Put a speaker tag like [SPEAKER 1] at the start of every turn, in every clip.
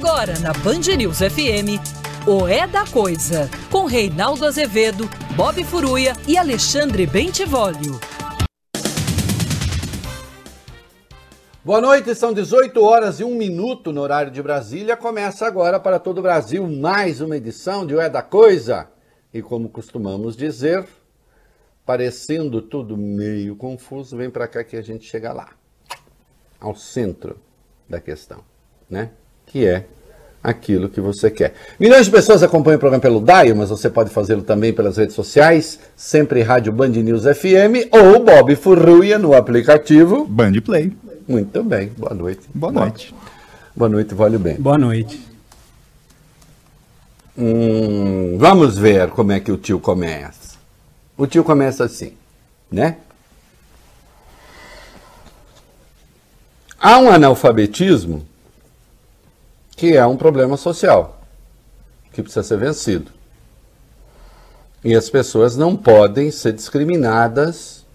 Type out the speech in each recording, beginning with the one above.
[SPEAKER 1] Agora na Band News FM, o É da Coisa, com Reinaldo Azevedo, Bob Furuia e Alexandre Bentivolio.
[SPEAKER 2] Boa noite, são 18 horas e 1 minuto no horário de Brasília. Começa agora para todo o Brasil mais uma edição de O É da Coisa. E como costumamos dizer, parecendo tudo meio confuso, vem para cá que a gente chega lá, ao centro da questão, né? Que é aquilo que você quer. Milhões de pessoas acompanham o programa pelo DAIO, mas você pode fazê-lo também pelas redes sociais, sempre Rádio Band News FM ou Bob Furruia no aplicativo
[SPEAKER 3] Band Play.
[SPEAKER 2] Muito bem, boa noite.
[SPEAKER 3] Boa noite.
[SPEAKER 2] Boa noite, vale bem.
[SPEAKER 4] Boa noite.
[SPEAKER 2] Hum, vamos ver como é que o tio começa. O tio começa assim, né? Há um analfabetismo que é um problema social que precisa ser vencido. E as pessoas não podem ser discriminadas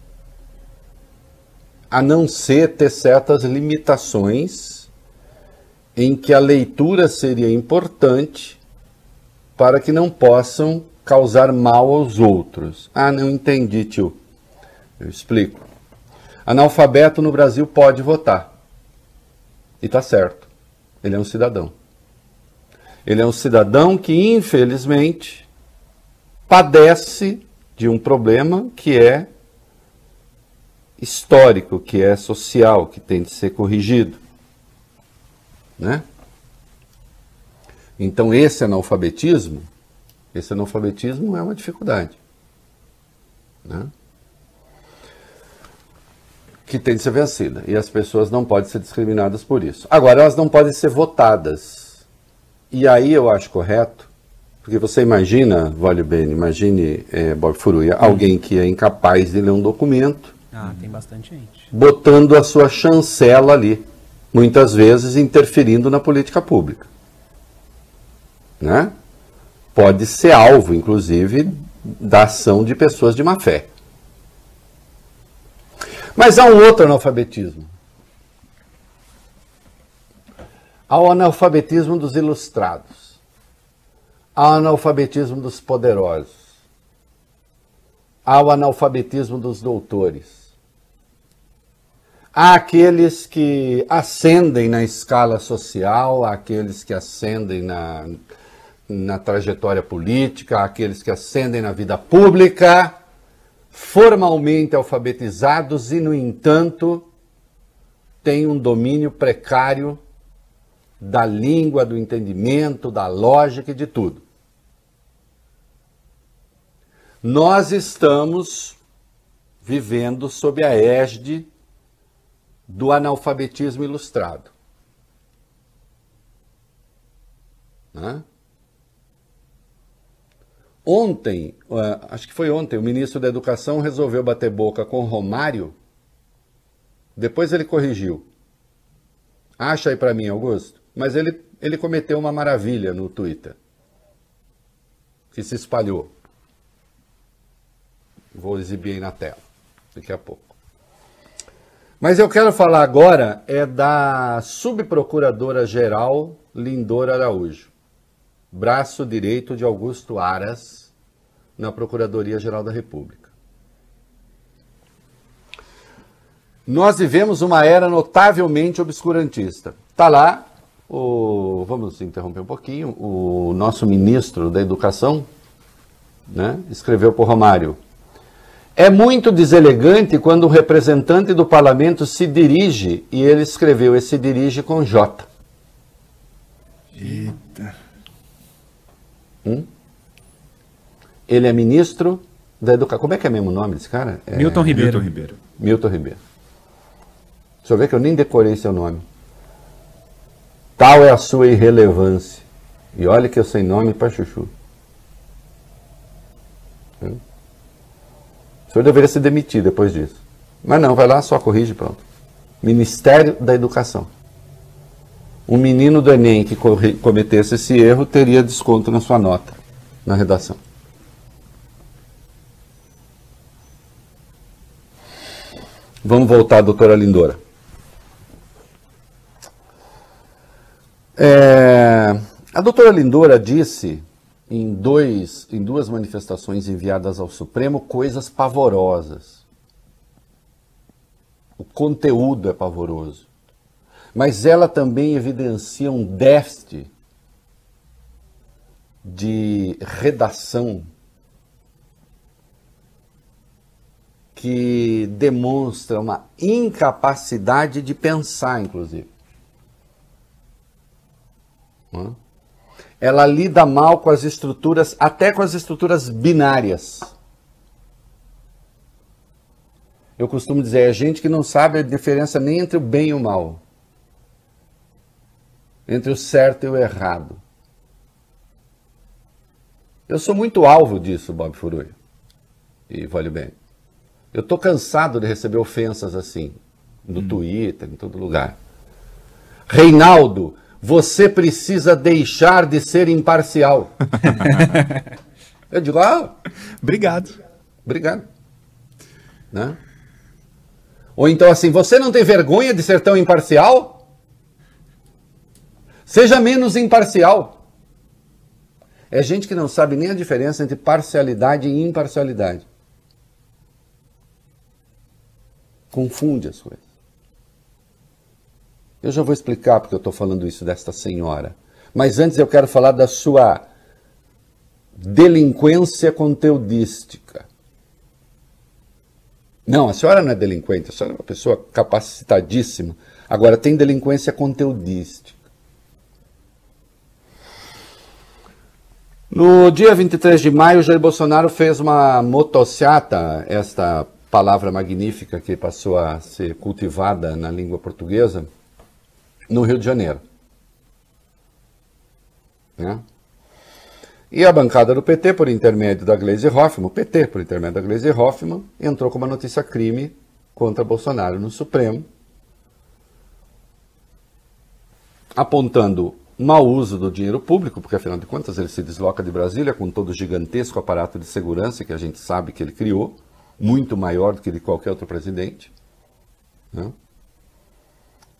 [SPEAKER 2] a não ser ter certas limitações em que a leitura seria importante para que não possam causar mal aos outros. Ah, não entendi, tio. Eu explico. Analfabeto no Brasil pode votar. E tá certo. Ele é um cidadão. Ele é um cidadão que, infelizmente, padece de um problema que é histórico, que é social, que tem de ser corrigido. Né? Então, esse analfabetismo, esse analfabetismo é uma dificuldade. Né? Que tem de ser vencida. E as pessoas não podem ser discriminadas por isso. Agora, elas não podem ser votadas. E aí eu acho correto, porque você imagina, Vale Bene, imagine é, Bob Furuia, alguém que é incapaz de ler um documento.
[SPEAKER 4] Ah, tem bastante gente.
[SPEAKER 2] Botando a sua chancela ali, muitas vezes interferindo na política pública né? pode ser alvo, inclusive, da ação de pessoas de má fé. Mas há um outro analfabetismo. Há o analfabetismo dos ilustrados. Há o analfabetismo dos poderosos. Há o analfabetismo dos doutores. Há aqueles que ascendem na escala social, há aqueles que ascendem na, na trajetória política, aqueles que ascendem na vida pública, formalmente alfabetizados e, no entanto, têm um domínio precário da língua, do entendimento, da lógica e de tudo. Nós estamos vivendo sob a égide do analfabetismo ilustrado. Né? Ontem, acho que foi ontem, o ministro da Educação resolveu bater boca com Romário. Depois ele corrigiu. Acha aí para mim, Augusto. Mas ele, ele cometeu uma maravilha no Twitter. Que se espalhou. Vou exibir aí na tela, daqui a pouco. Mas eu quero falar agora é da subprocuradora-geral Lindora Araújo braço direito de Augusto Aras na Procuradoria-Geral da República. Nós vivemos uma era notavelmente obscurantista. Está lá, o, vamos interromper um pouquinho, o nosso ministro da Educação né, escreveu para o Romário. É muito deselegante quando o representante do parlamento se dirige, e ele escreveu, esse se dirige com J.
[SPEAKER 3] Eita.
[SPEAKER 2] Ele é ministro da Educação. Como é que é mesmo o nome desse cara? É...
[SPEAKER 4] Milton Ribeiro.
[SPEAKER 3] Milton Ribeiro.
[SPEAKER 2] Milton Ribeiro. Deixa eu ver que eu nem decorei seu nome. Tal é a sua irrelevância. E olha que eu sei nome para chuchu. Hum? O senhor deveria se demitir depois disso. Mas não, vai lá, só corrige pronto. Ministério da Educação um menino do Enem que cometesse esse erro teria desconto na sua nota, na redação. Vamos voltar, doutora Lindora. É... A doutora Lindora disse em, dois, em duas manifestações enviadas ao Supremo coisas pavorosas. O conteúdo é pavoroso. Mas ela também evidencia um déficit de redação que demonstra uma incapacidade de pensar, inclusive. Ela lida mal com as estruturas, até com as estruturas binárias. Eu costumo dizer, é gente que não sabe a diferença nem entre o bem e o mal, entre o certo e o errado. Eu sou muito alvo disso, Bob Furui. E vale bem. Eu estou cansado de receber ofensas assim, no hum. Twitter, em todo lugar. Reinaldo, você precisa deixar de ser imparcial. Eu digo, ah.
[SPEAKER 3] Obrigado.
[SPEAKER 2] Obrigado. Né? Ou então assim, você não tem vergonha de ser tão imparcial? Seja menos imparcial. É gente que não sabe nem a diferença entre parcialidade e imparcialidade. Confunde as coisas. Eu já vou explicar porque eu estou falando isso desta senhora. Mas antes eu quero falar da sua delinquência conteudística. Não, a senhora não é delinquente, a senhora é uma pessoa capacitadíssima. Agora, tem delinquência conteudística. No dia 23 de maio, Jair Bolsonaro fez uma motociata, esta palavra magnífica que passou a ser cultivada na língua portuguesa no Rio de Janeiro. Né? E a bancada do PT, por intermédio da Gleisi Hoffmann, o PT, por intermédio da Gleisi Hoffmann, entrou com uma notícia crime contra Bolsonaro no Supremo, apontando mau uso do dinheiro público, porque afinal de contas ele se desloca de Brasília com todo o gigantesco aparato de segurança que a gente sabe que ele criou, muito maior do que de qualquer outro presidente. Né?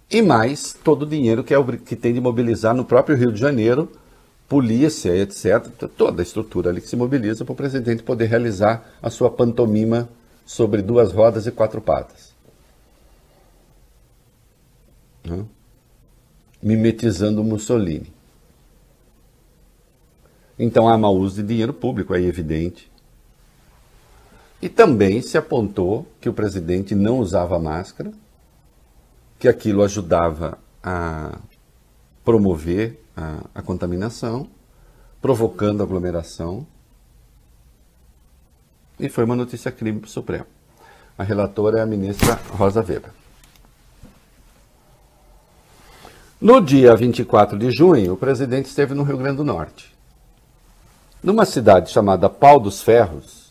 [SPEAKER 2] E mais todo o dinheiro que, é, que tem de mobilizar no próprio Rio de Janeiro, polícia, etc. Toda a estrutura ali que se mobiliza para o presidente poder realizar a sua pantomima sobre duas rodas e quatro patas. Né? Mimetizando Mussolini. Então há mau uso de dinheiro público, é evidente. E também se apontou que o presidente não usava máscara, que aquilo ajudava a promover a, a contaminação, provocando aglomeração. E foi uma notícia crime para o Supremo. A relatora é a ministra Rosa Weber. No dia 24 de junho, o presidente esteve no Rio Grande do Norte. Numa cidade chamada Pau dos Ferros,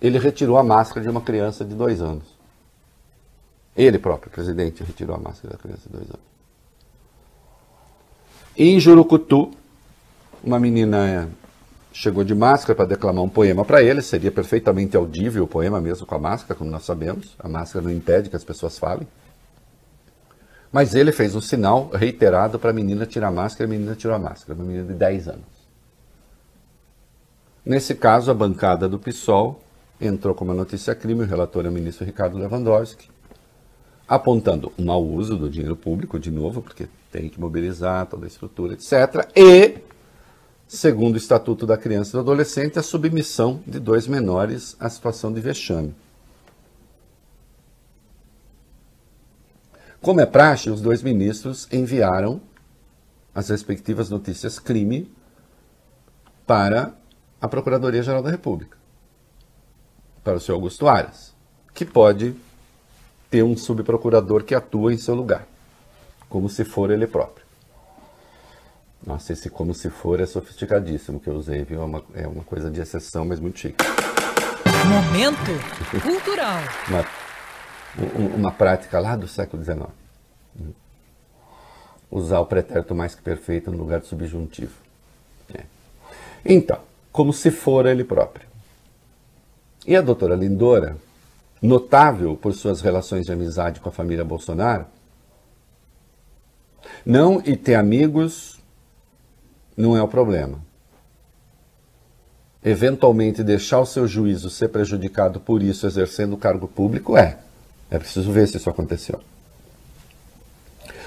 [SPEAKER 2] ele retirou a máscara de uma criança de dois anos. Ele próprio, presidente, retirou a máscara da criança de dois anos. Em Jurucutu, uma menina chegou de máscara para declamar um poema para ele, seria perfeitamente audível o poema mesmo com a máscara, como nós sabemos. A máscara não impede que as pessoas falem. Mas ele fez um sinal reiterado para a menina tirar a máscara a menina tirou a máscara, uma menina de 10 anos. Nesse caso, a bancada do PSOL entrou como notícia crime, o relator é o ministro Ricardo Lewandowski, apontando o mau uso do dinheiro público, de novo, porque tem que mobilizar toda a estrutura, etc. E, segundo o Estatuto da Criança e do Adolescente, a submissão de dois menores à situação de vexame. Como é praxe, os dois ministros enviaram as respectivas notícias crime para a Procuradoria-Geral da República para o senhor Augusto Aras, que pode ter um subprocurador que atua em seu lugar, como se for ele próprio. Nossa, esse como se for é sofisticadíssimo que eu usei, viu? É uma, é uma coisa de exceção, mas muito chique.
[SPEAKER 1] Momento cultural.
[SPEAKER 2] uma, uma prática lá do século XIX. Usar o pretérito mais que perfeito no lugar do subjuntivo. É. Então, como se for ele próprio. E a doutora Lindora, notável por suas relações de amizade com a família Bolsonaro, não e ter amigos não é o problema. Eventualmente deixar o seu juízo ser prejudicado por isso exercendo o cargo público é. É preciso ver se isso aconteceu.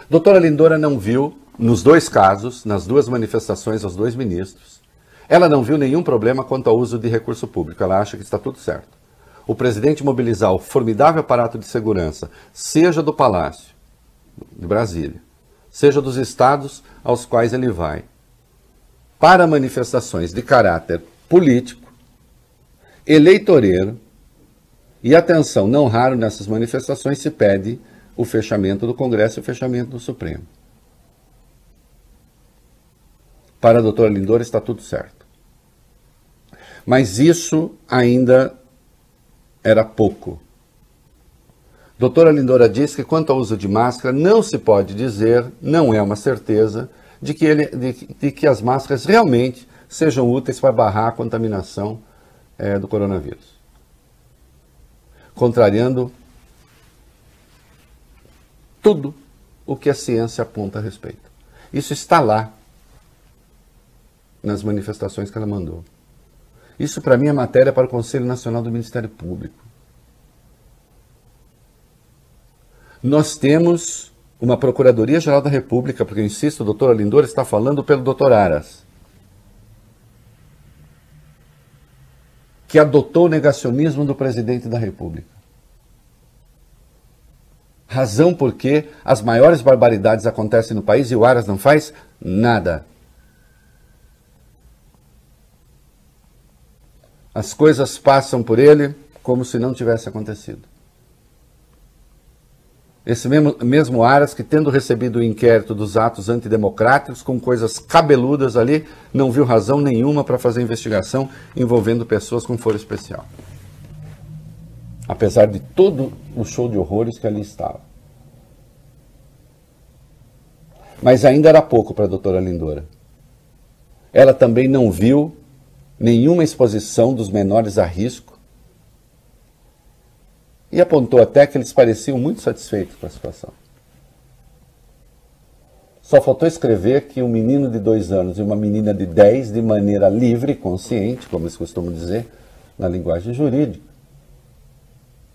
[SPEAKER 2] Doutora Lindora não viu, nos dois casos, nas duas manifestações aos dois ministros, ela não viu nenhum problema quanto ao uso de recurso público. Ela acha que está tudo certo. O presidente mobilizar o formidável aparato de segurança, seja do Palácio de Brasília, seja dos estados aos quais ele vai, para manifestações de caráter político, eleitoreiro, e atenção, não raro nessas manifestações se pede o fechamento do Congresso e o fechamento do Supremo. Para a doutora Lindora está tudo certo. Mas isso ainda era pouco. Doutora Lindora diz que quanto ao uso de máscara, não se pode dizer, não é uma certeza, de que, ele, de, de que as máscaras realmente sejam úteis para barrar a contaminação é, do coronavírus. Contrariando tudo o que a ciência aponta a respeito. Isso está lá nas manifestações que ela mandou. Isso, para mim, é matéria para o Conselho Nacional do Ministério Público. Nós temos uma Procuradoria-Geral da República, porque eu insisto, o doutor Alindor está falando pelo doutor Aras, que adotou o negacionismo do presidente da República. Razão porque as maiores barbaridades acontecem no país e o Aras não faz nada. As coisas passam por ele como se não tivesse acontecido. Esse mesmo, mesmo Aras, que tendo recebido o inquérito dos atos antidemocráticos, com coisas cabeludas ali, não viu razão nenhuma para fazer investigação envolvendo pessoas com foro especial. Apesar de todo o show de horrores que ali estava. Mas ainda era pouco para a doutora Lindora. Ela também não viu nenhuma exposição dos menores a risco e apontou até que eles pareciam muito satisfeitos com a situação. Só faltou escrever que um menino de dois anos e uma menina de dez, de maneira livre e consciente, como eles costumam dizer na linguagem jurídica,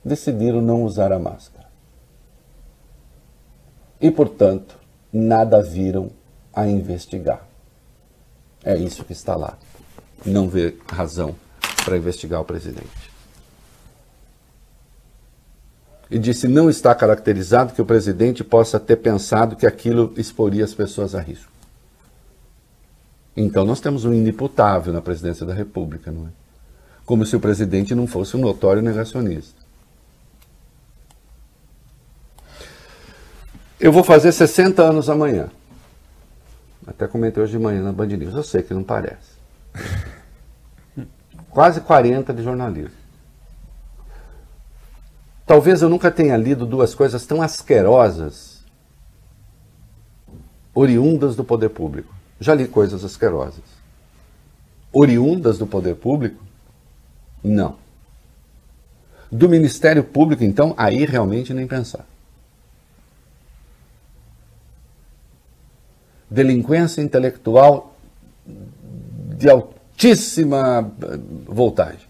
[SPEAKER 2] decidiram não usar a máscara. E, portanto, nada viram a investigar. É isso que está lá não vê razão para investigar o presidente. E disse: não está caracterizado que o presidente possa ter pensado que aquilo exporia as pessoas a risco. Então nós temos um inimputável na presidência da República, não é? Como se o presidente não fosse um notório negacionista. Eu vou fazer 60 anos amanhã. Até comentei hoje de manhã na Band News. Eu sei que não parece quase 40 de jornalismo. Talvez eu nunca tenha lido duas coisas tão asquerosas, oriundas do poder público. Já li coisas asquerosas. Oriundas do poder público? Não. Do Ministério Público, então, aí realmente nem pensar. Delinquência intelectual de alto altíssima eh, voltagem.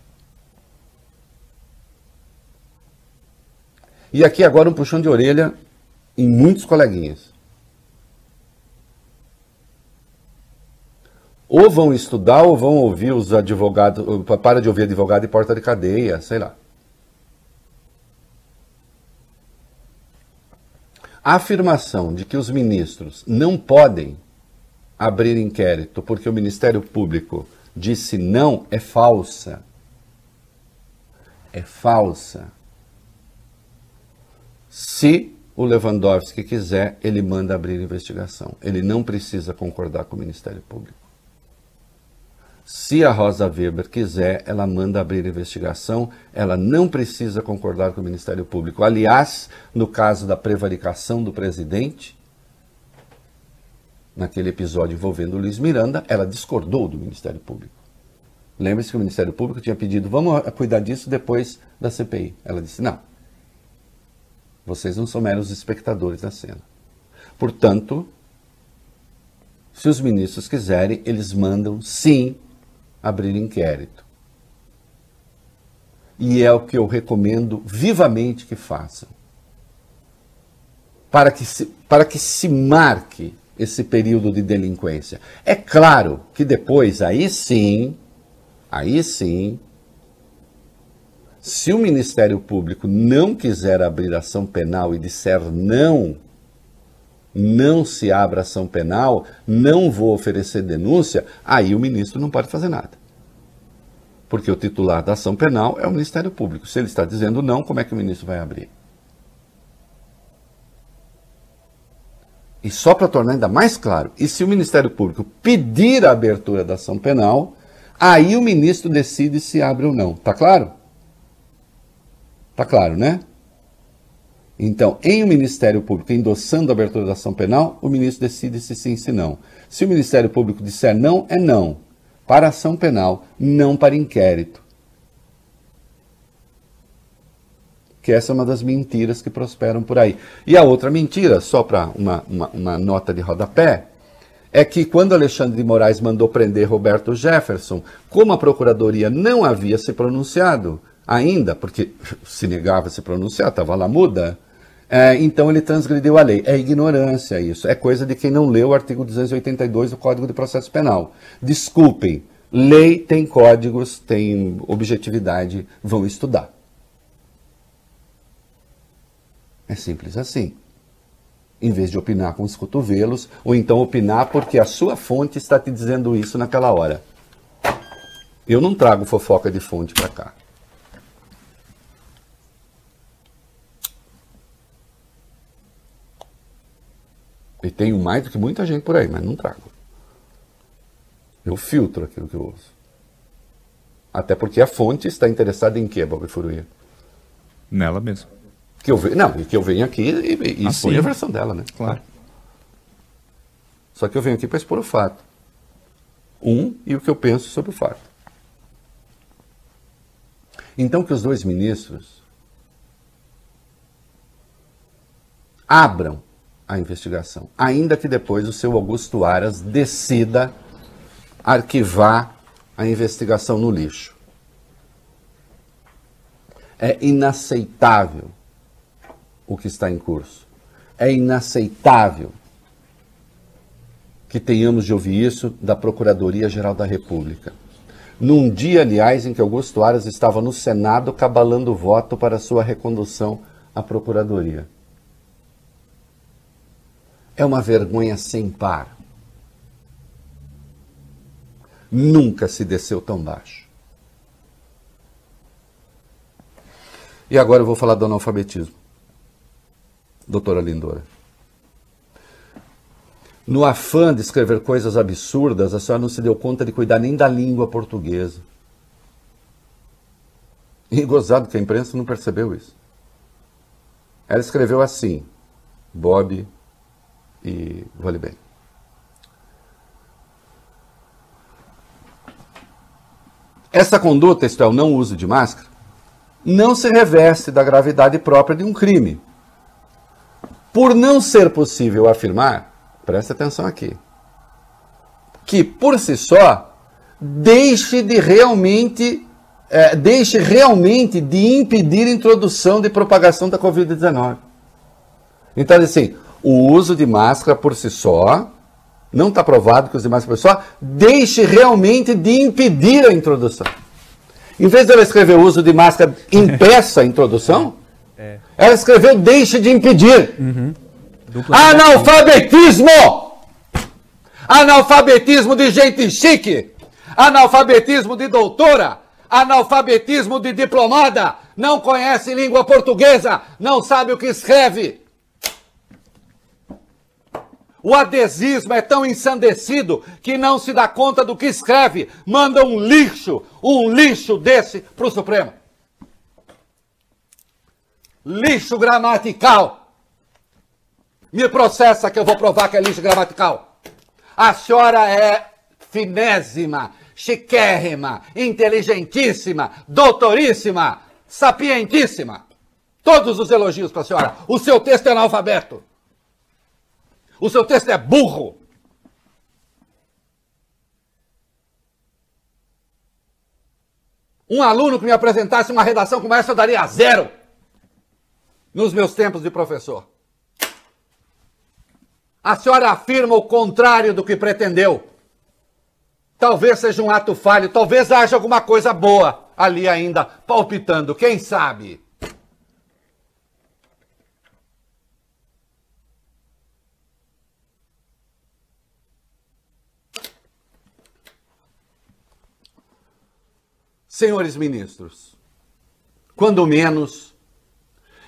[SPEAKER 2] E aqui agora um puxão de orelha em muitos coleguinhas. Ou vão estudar ou vão ouvir os advogados, para de ouvir advogado e porta de cadeia, sei lá. A afirmação de que os ministros não podem abrir inquérito porque o Ministério Público disse não é falsa. É falsa. Se o Lewandowski quiser, ele manda abrir investigação. Ele não precisa concordar com o Ministério Público. Se a Rosa Weber quiser, ela manda abrir investigação, ela não precisa concordar com o Ministério Público. Aliás, no caso da prevaricação do presidente, naquele episódio envolvendo o Luiz Miranda, ela discordou do Ministério Público. Lembre-se que o Ministério Público tinha pedido, vamos cuidar disso depois da CPI. Ela disse, não. Vocês não são meros espectadores da cena. Portanto, Se os ministros quiserem, eles mandam sim abrir inquérito. E é o que eu recomendo vivamente que façam. Para que se, para que se marque esse período de delinquência. É claro que depois, aí sim, aí sim, se o Ministério Público não quiser abrir ação penal e disser não, não se abra ação penal, não vou oferecer denúncia, aí o ministro não pode fazer nada. Porque o titular da ação penal é o Ministério Público. Se ele está dizendo não, como é que o ministro vai abrir? E só para tornar ainda mais claro, e se o Ministério Público pedir a abertura da ação penal, aí o ministro decide se abre ou não. Tá claro? Tá claro, né? Então, em o Ministério Público endossando a abertura da ação penal, o ministro decide se sim, se não. Se o Ministério Público disser não, é não. Para ação penal, não para inquérito. Que essa é uma das mentiras que prosperam por aí. E a outra mentira, só para uma, uma, uma nota de rodapé, é que quando Alexandre de Moraes mandou prender Roberto Jefferson, como a Procuradoria não havia se pronunciado ainda, porque se negava a se pronunciar, estava lá muda, é, então ele transgrediu a lei. É ignorância isso. É coisa de quem não leu o artigo 282 do Código de Processo Penal. Desculpem, lei tem códigos, tem objetividade, vão estudar. É simples assim. Em vez de opinar com os cotovelos, ou então opinar porque a sua fonte está te dizendo isso naquela hora. Eu não trago fofoca de fonte para cá. E tenho mais do que muita gente por aí, mas não trago. Eu filtro aquilo que eu uso. Até porque a fonte está interessada em quê, Bob Furuia?
[SPEAKER 3] Nela mesmo.
[SPEAKER 2] Que eu. Não, e que eu venho aqui e, e expõe a versão dela, né?
[SPEAKER 3] Claro.
[SPEAKER 2] Só que eu venho aqui para expor o fato. Um e o que eu penso sobre o fato. Então que os dois ministros abram a investigação, ainda que depois o seu Augusto Aras decida arquivar a investigação no lixo. É inaceitável o que está em curso. É inaceitável que tenhamos de ouvir isso da Procuradoria-Geral da República. Num dia, aliás, em que Augusto Aras estava no Senado cabalando voto para sua recondução à Procuradoria. É uma vergonha sem par. Nunca se desceu tão baixo. E agora eu vou falar do analfabetismo. Doutora Lindora. No afã de escrever coisas absurdas, a senhora não se deu conta de cuidar nem da língua portuguesa. E gozado que a imprensa não percebeu isso. Ela escreveu assim: Bob e vale bem. Essa conduta, isto é, o não uso de máscara, não se reveste da gravidade própria de um crime. Por não ser possível afirmar, preste atenção aqui, que por si só deixe de realmente é, deixe realmente de impedir a introdução de propagação da Covid-19. Então, assim, o uso de máscara por si só, não está provado que o uso de máscara por si só, deixe realmente de impedir a introdução. Em vez dela escrever o uso de máscara impeça a introdução. ela escreveu deixe de impedir. Uhum. Analfabetismo! Analfabetismo de gente chique! Analfabetismo de doutora! Analfabetismo de diplomada! Não conhece língua portuguesa! Não sabe o que escreve! O adesismo é tão ensandecido que não se dá conta do que escreve. Manda um lixo, um lixo desse para o Supremo lixo gramatical. Me processa que eu vou provar que é lixo gramatical. A senhora é finésima, chiquérrima, inteligentíssima, doutoríssima, sapientíssima. Todos os elogios para a senhora. O seu texto é analfabeto. O seu texto é burro. Um aluno que me apresentasse uma redação como essa, eu daria zero nos meus tempos de professor. A senhora afirma o contrário do que pretendeu. Talvez seja um ato falho, talvez haja alguma coisa boa ali ainda palpitando, quem sabe? Senhores ministros, quando menos,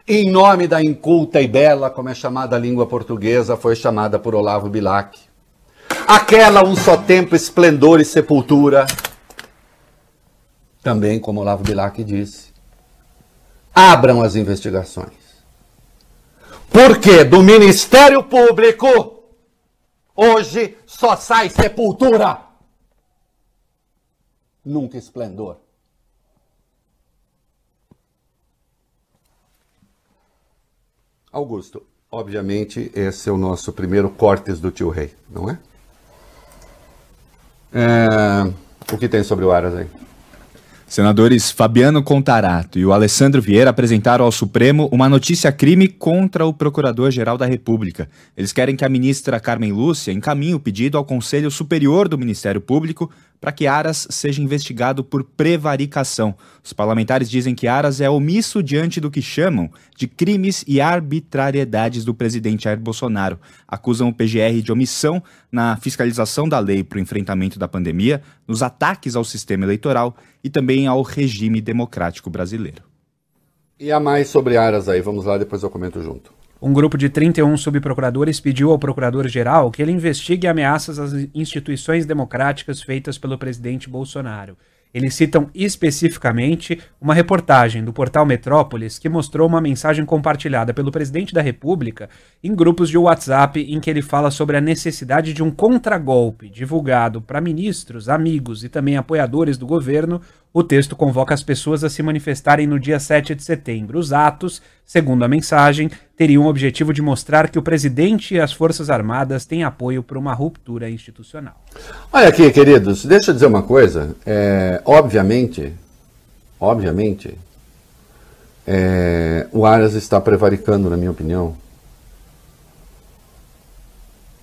[SPEAKER 2] em nome da inculta e bela, como é chamada a língua portuguesa, foi chamada por Olavo Bilac, aquela um só tempo esplendor e sepultura, também como Olavo Bilac disse, abram as investigações. Porque do Ministério Público hoje só sai sepultura, nunca esplendor. Augusto, obviamente esse é o nosso primeiro cortes do tio Rei, não é? é... O que tem sobre o Aras aí?
[SPEAKER 3] Senadores Fabiano Contarato e o Alessandro Vieira apresentaram ao Supremo uma notícia-crime contra o Procurador-Geral da República. Eles querem que a ministra Carmen Lúcia encaminhe o pedido ao Conselho Superior do Ministério Público para que Aras seja investigado por prevaricação. Os parlamentares dizem que Aras é omisso diante do que chamam de crimes e arbitrariedades do presidente Jair Bolsonaro. Acusam o PGR de omissão na fiscalização da lei para o enfrentamento da pandemia, nos ataques ao sistema eleitoral e também ao regime democrático brasileiro.
[SPEAKER 2] E a mais sobre Aras aí, vamos lá, depois eu comento junto.
[SPEAKER 4] Um grupo de 31 subprocuradores pediu ao procurador-geral que ele investigue ameaças às instituições democráticas feitas pelo presidente Bolsonaro. Eles citam especificamente uma reportagem do portal Metrópolis que mostrou uma mensagem compartilhada pelo presidente da República em grupos de WhatsApp em que ele fala sobre a necessidade de um contragolpe divulgado para ministros, amigos e também apoiadores do governo. O texto convoca as pessoas a se manifestarem no dia 7 de setembro. Os atos, segundo a mensagem, teriam o objetivo de mostrar que o presidente e as Forças Armadas têm apoio para uma ruptura institucional.
[SPEAKER 2] Olha aqui, queridos, deixa eu dizer uma coisa. É, obviamente, obviamente, é, o Aras está prevaricando, na minha opinião.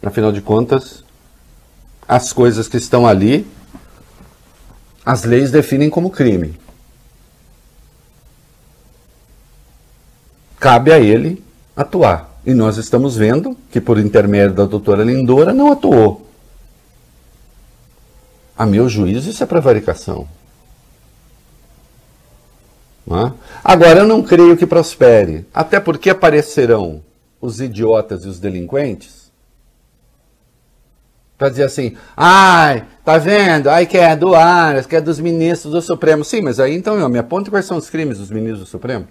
[SPEAKER 2] Afinal de contas, as coisas que estão ali, as leis definem como crime. Cabe a ele atuar. E nós estamos vendo que, por intermédio da doutora Lindora, não atuou. A meu juízo, isso é prevaricação. É? Agora, eu não creio que prospere, até porque aparecerão os idiotas e os delinquentes para dizer assim: ai, tá vendo? Ai, que é do Aras, que é dos ministros do Supremo. Sim, mas aí então eu me aponte quais são os crimes dos ministros do Supremo.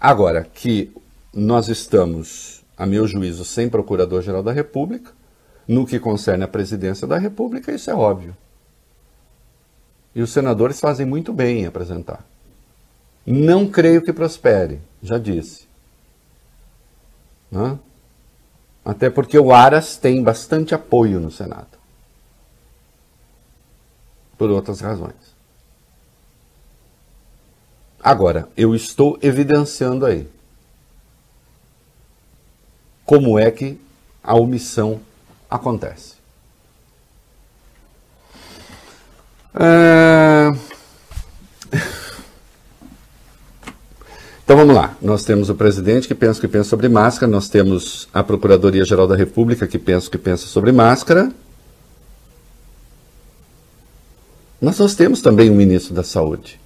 [SPEAKER 2] Agora, que nós estamos, a meu juízo, sem Procurador-Geral da República, no que concerne a presidência da República, isso é óbvio. E os senadores fazem muito bem em apresentar. Não creio que prospere, já disse. Hã? Até porque o Aras tem bastante apoio no Senado. Por outras razões. Agora, eu estou evidenciando aí como é que a omissão acontece. É... Então vamos lá. Nós temos o presidente que pensa que pensa sobre máscara, nós temos a Procuradoria-Geral da República que pensa que pensa sobre máscara. Mas nós temos também o ministro da Saúde.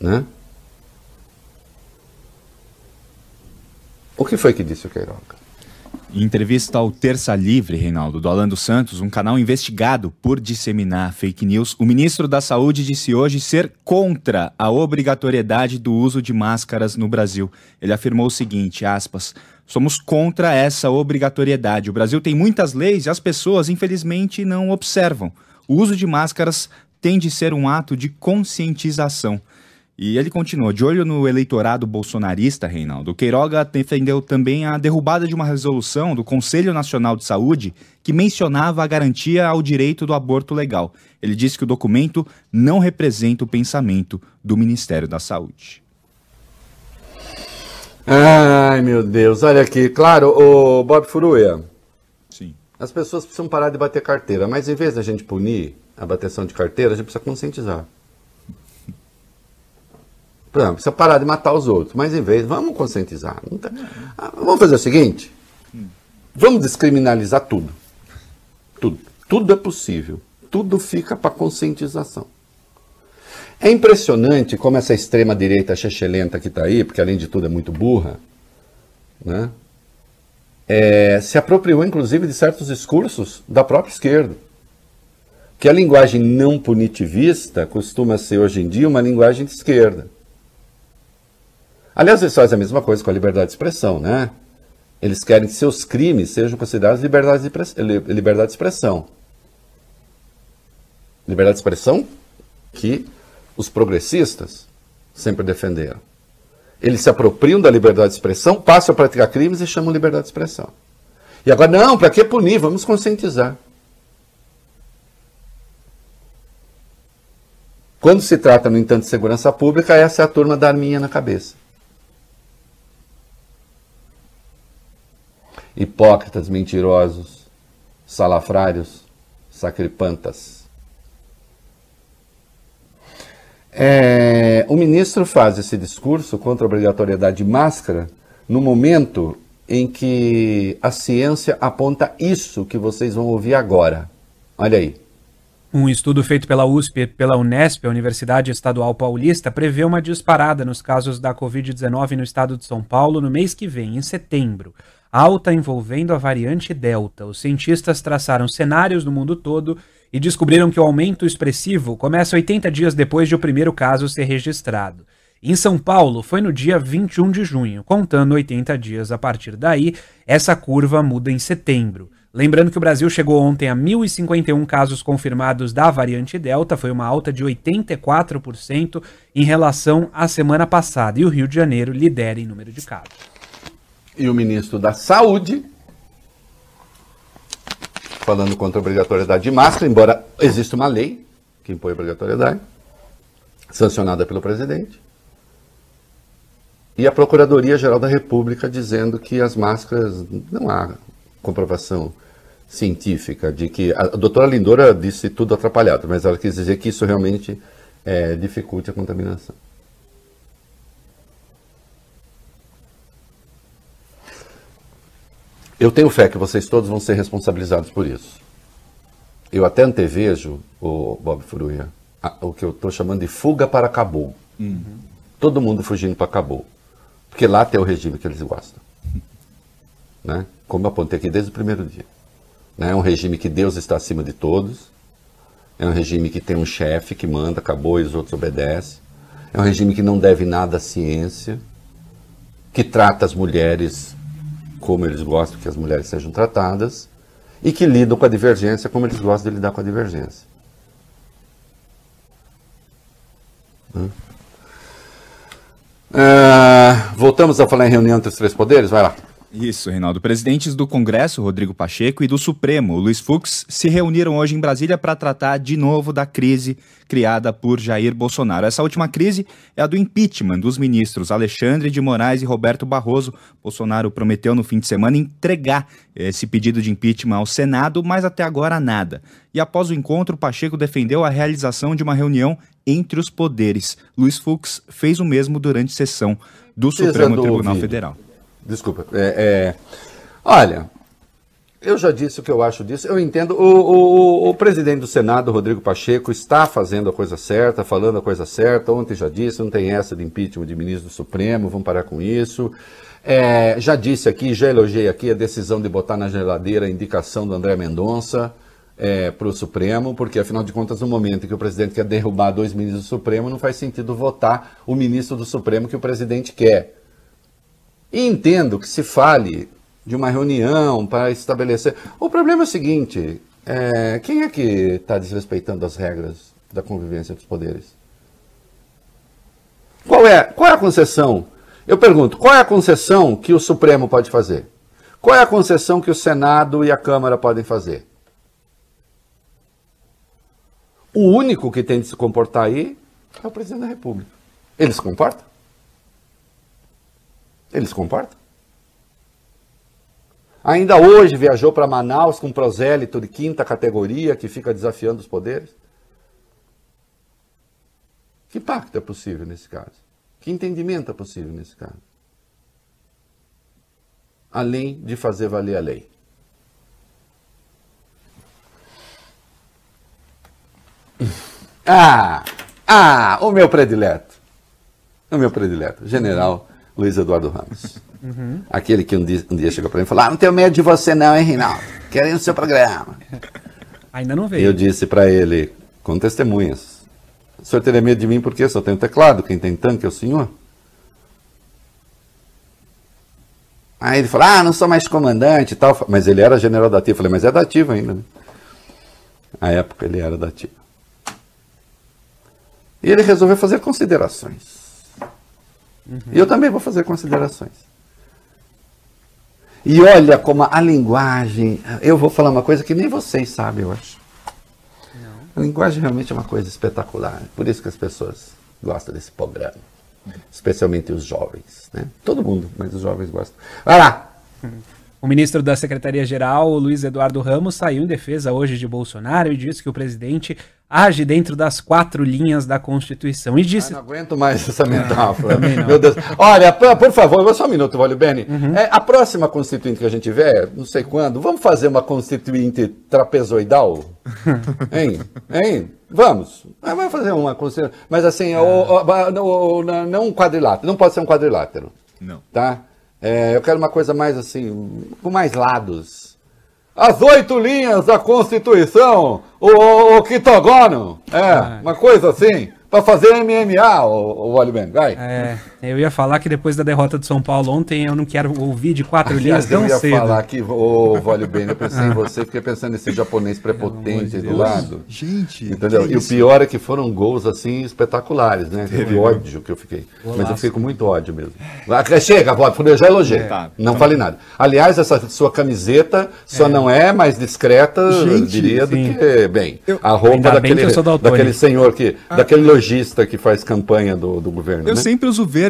[SPEAKER 2] Né? O que foi que disse o Queiroga?
[SPEAKER 3] Em entrevista ao Terça Livre, Reinaldo, do Alan dos Santos, um canal investigado por disseminar fake news, o ministro da Saúde disse hoje ser contra a obrigatoriedade do uso de máscaras no Brasil. Ele afirmou o seguinte, aspas, somos contra essa obrigatoriedade. O Brasil tem muitas leis e as pessoas, infelizmente, não observam. O uso de máscaras tem de ser um ato de conscientização. E ele continua: de olho no eleitorado bolsonarista, Reinaldo, Queiroga defendeu também a derrubada de uma resolução do Conselho Nacional de Saúde que mencionava a garantia ao direito do aborto legal. Ele disse que o documento não representa o pensamento do Ministério da Saúde.
[SPEAKER 2] Ai, meu Deus, olha aqui. Claro, o Bob Furuia.
[SPEAKER 3] Sim.
[SPEAKER 2] As pessoas precisam parar de bater carteira, mas em vez da gente punir a bateção de carteira, a gente precisa conscientizar. Por precisa parar de matar os outros, mas em vez, vamos conscientizar. Tá... Vamos fazer o seguinte: vamos descriminalizar tudo. Tudo. Tudo é possível. Tudo fica para conscientização. É impressionante como essa extrema-direita chechelenta que está aí, porque além de tudo é muito burra, né? É, se apropriou inclusive de certos discursos da própria esquerda. Que a linguagem não punitivista costuma ser hoje em dia uma linguagem de esquerda. Aliás, eles fazem a mesma coisa com a liberdade de expressão, né? Eles querem que seus crimes sejam considerados liberdade de, liberdade de expressão. Liberdade de expressão que os progressistas sempre defenderam. Eles se apropriam da liberdade de expressão, passam a praticar crimes e chamam liberdade de expressão. E agora, não, para que punir? Vamos conscientizar. Quando se trata, no entanto, de segurança pública, essa é a turma da arminha na cabeça. Hipócritas, mentirosos, salafrários, sacripantas. É, o ministro faz esse discurso contra a obrigatoriedade de máscara no momento em que a ciência aponta isso que vocês vão ouvir agora. Olha aí.
[SPEAKER 4] Um estudo feito pela USP e pela Unesp, a Universidade Estadual Paulista, prevê uma disparada nos casos da Covid-19 no estado de São Paulo no mês que vem, em setembro alta envolvendo a variante Delta. Os cientistas traçaram cenários no mundo todo e descobriram que o aumento expressivo começa 80 dias depois de o primeiro caso ser registrado. Em São Paulo, foi no dia 21 de junho, contando 80 dias a partir daí, essa curva muda em setembro. Lembrando que o Brasil chegou ontem a 1.051 casos confirmados da variante Delta, foi uma alta de 84% em relação à semana passada, e o Rio de Janeiro lidera em número de casos
[SPEAKER 2] e o ministro da Saúde, falando contra a obrigatoriedade de máscara, embora exista uma lei que impõe a obrigatoriedade, sancionada pelo presidente, e a Procuradoria-Geral da República dizendo que as máscaras não há comprovação científica de que. A doutora Lindora disse tudo atrapalhado, mas ela quis dizer que isso realmente é, dificulte a contaminação. Eu tenho fé que vocês todos vão ser responsabilizados por isso. Eu até antevejo, o Bob Furuia, o que eu estou chamando de fuga para Cabul. Uhum. Todo mundo fugindo para Cabul. Porque lá tem o regime que eles gostam. Né? Como eu apontei aqui desde o primeiro dia. Né? É um regime que Deus está acima de todos. É um regime que tem um chefe que manda, acabou e os outros obedecem. É um regime que não deve nada à ciência, que trata as mulheres como eles gostam que as mulheres sejam tratadas e que lidam com a divergência como eles gostam de lidar com a divergência. Uh, voltamos a falar em reunião entre os três poderes? Vai lá.
[SPEAKER 3] Isso, Reinaldo. Presidentes do Congresso, Rodrigo Pacheco, e do Supremo, Luiz Fux, se reuniram hoje em Brasília para tratar de novo da crise criada por Jair Bolsonaro. Essa última crise é a do impeachment dos ministros Alexandre de Moraes e Roberto Barroso. Bolsonaro prometeu no fim de semana entregar esse pedido de impeachment ao Senado, mas até agora nada. E após o encontro, Pacheco defendeu a realização de uma reunião entre os poderes. Luiz Fux fez o mesmo durante sessão do Supremo Tribunal. Federal.
[SPEAKER 2] Desculpa. É, é, olha, eu já disse o que eu acho disso. Eu entendo. O, o, o, presidente do Senado, Rodrigo Pacheco, está fazendo a coisa certa, falando a coisa certa. Ontem já disse, não tem essa de impeachment de ministro do Supremo, vamos parar com isso. É, já disse aqui, já elogiei aqui a decisão de botar na geladeira a indicação do André Mendonça é, para o Supremo, porque afinal de contas, no momento em que o presidente quer derrubar dois ministros do Supremo, não faz sentido votar o ministro do Supremo que o presidente quer. E entendo que se fale de uma reunião para estabelecer. O problema é o seguinte: é, quem é que está desrespeitando as regras da convivência dos poderes? Qual é, qual é a concessão? Eu pergunto, qual é a concessão que o Supremo pode fazer? Qual é a concessão que o Senado e a Câmara podem fazer? O único que tem de se comportar aí é o presidente da República. Ele se comporta? Ele se comporta? Ainda hoje viajou para Manaus com um prosélito de quinta categoria que fica desafiando os poderes? Que pacto é possível nesse caso? Que entendimento é possível nesse caso? Além de fazer valer a lei. Ah, ah, o meu predileto. O meu predileto, general Luiz Eduardo Ramos. Uhum. Aquele que um dia, um dia chegou para mim e falou: ah, não tenho medo de você, não, hein, Reinaldo? Quero ir no seu programa.
[SPEAKER 4] Ainda não veio.
[SPEAKER 2] Eu disse para ele, com testemunhas: o senhor teria medo de mim porque só tenho teclado, quem tem tanque é o senhor? Aí ele falou: ah, não sou mais comandante e tal. Mas ele era general da ativa. Eu falei: mas é da ativa ainda, né? Na época ele era da ativa. E ele resolveu fazer considerações. Uhum. E eu também vou fazer considerações. E olha como a linguagem. Eu vou falar uma coisa que nem vocês sabem, eu acho. Não. A linguagem realmente é uma coisa espetacular. Por isso que as pessoas gostam desse programa. Especialmente os jovens. Né? Todo mundo, mas os jovens gostam. Vai lá!
[SPEAKER 4] O ministro da Secretaria-Geral, Luiz Eduardo Ramos, saiu em defesa hoje de Bolsonaro e disse que o presidente age dentro das quatro linhas da Constituição. E disse.
[SPEAKER 2] Ah, não aguento mais essa metáfora. Ah, Meu Deus. Olha, por favor, só um minuto, Valio Bene. Uhum. É, a próxima constituinte que a gente tiver, não sei quando, vamos fazer uma constituinte trapezoidal? hein? Hein? Vamos. Ah, vamos fazer uma constituinte. Mas assim, ah. o, o, o, não um quadrilátero. Não pode ser um quadrilátero.
[SPEAKER 3] Não.
[SPEAKER 2] Tá? É, eu quero uma coisa mais assim, com mais lados as oito linhas da Constituição, o, o, o Quitogono, é, ah. uma coisa assim para fazer MMA, o, o Oliver, vai.
[SPEAKER 4] É, eu ia falar que depois da derrota do São Paulo ontem, eu não quero ouvir de quatro linhas tão cedo.
[SPEAKER 2] Eu ia falar que, ô, Vólio Ben, eu pensei ah. em você, fiquei pensando nesse japonês prepotente do lado.
[SPEAKER 3] Gente,
[SPEAKER 2] entendeu? E o pior é que foram gols, assim, espetaculares, né? Teve né? ódio que eu fiquei. Mas eu fiquei com muito ódio mesmo. Ah, chega, Vólio, eu já elogiei. É, tá, não tá falei nada. Aliás, essa sua camiseta só é. não é mais discreta, Gente, diria, sim. do que, bem, eu, a roupa daquele, daquele senhor que, ah. daquele lojista que faz campanha do, do governo.
[SPEAKER 3] Eu
[SPEAKER 2] né?
[SPEAKER 3] sempre uso verde.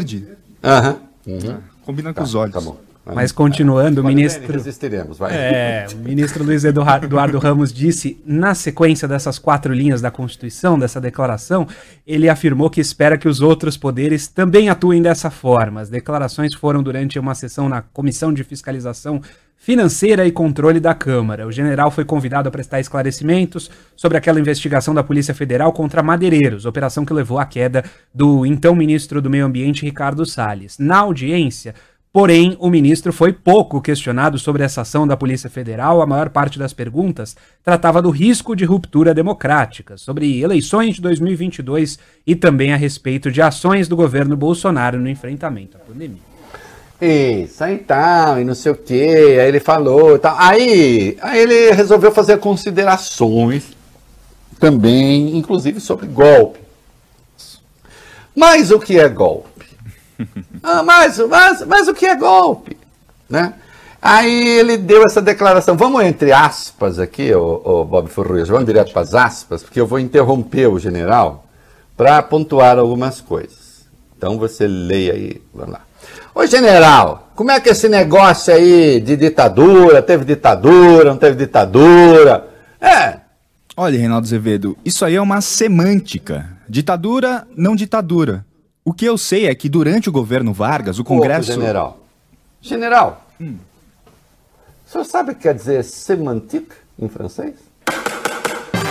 [SPEAKER 2] Aham. Uhum.
[SPEAKER 3] Combina tá, com os olhos. Tá bom.
[SPEAKER 4] Mas continuando, o ministro.
[SPEAKER 2] Resistiremos, vai.
[SPEAKER 4] É, o ministro Luiz Eduardo Ramos disse, na sequência dessas quatro linhas da Constituição, dessa declaração, ele afirmou que espera que os outros poderes também atuem dessa forma. As declarações foram durante uma sessão na Comissão de Fiscalização Financeira e Controle da Câmara. O general foi convidado a prestar esclarecimentos sobre aquela investigação da Polícia Federal contra madeireiros, operação que levou à queda do então ministro do Meio Ambiente, Ricardo Salles. Na audiência, Porém, o ministro foi pouco questionado sobre essa ação da Polícia Federal. A maior parte das perguntas tratava do risco de ruptura democrática, sobre eleições de 2022 e também a respeito de ações do governo Bolsonaro no enfrentamento à pandemia.
[SPEAKER 2] Isso, aí tal, e não sei o que, aí ele falou e tal. Aí, aí ele resolveu fazer considerações também, inclusive sobre golpe. Mas o que é golpe? Ah, mas, mas, mas o que é golpe? Né? Aí ele deu essa declaração. Vamos entre aspas aqui, o, o Bob Furruias, vamos direto para as aspas, porque eu vou interromper o general para pontuar algumas coisas. Então você leia aí, vamos lá. Ô general, como é que esse negócio aí de ditadura, teve ditadura, não teve ditadura? É.
[SPEAKER 3] Olha, Reinaldo Azevedo, isso aí é uma semântica. Ditadura, não ditadura. O que eu sei é que durante o governo Vargas, o Congresso.
[SPEAKER 2] Opa, general. General. Hum. O senhor sabe o que quer dizer semantique em francês?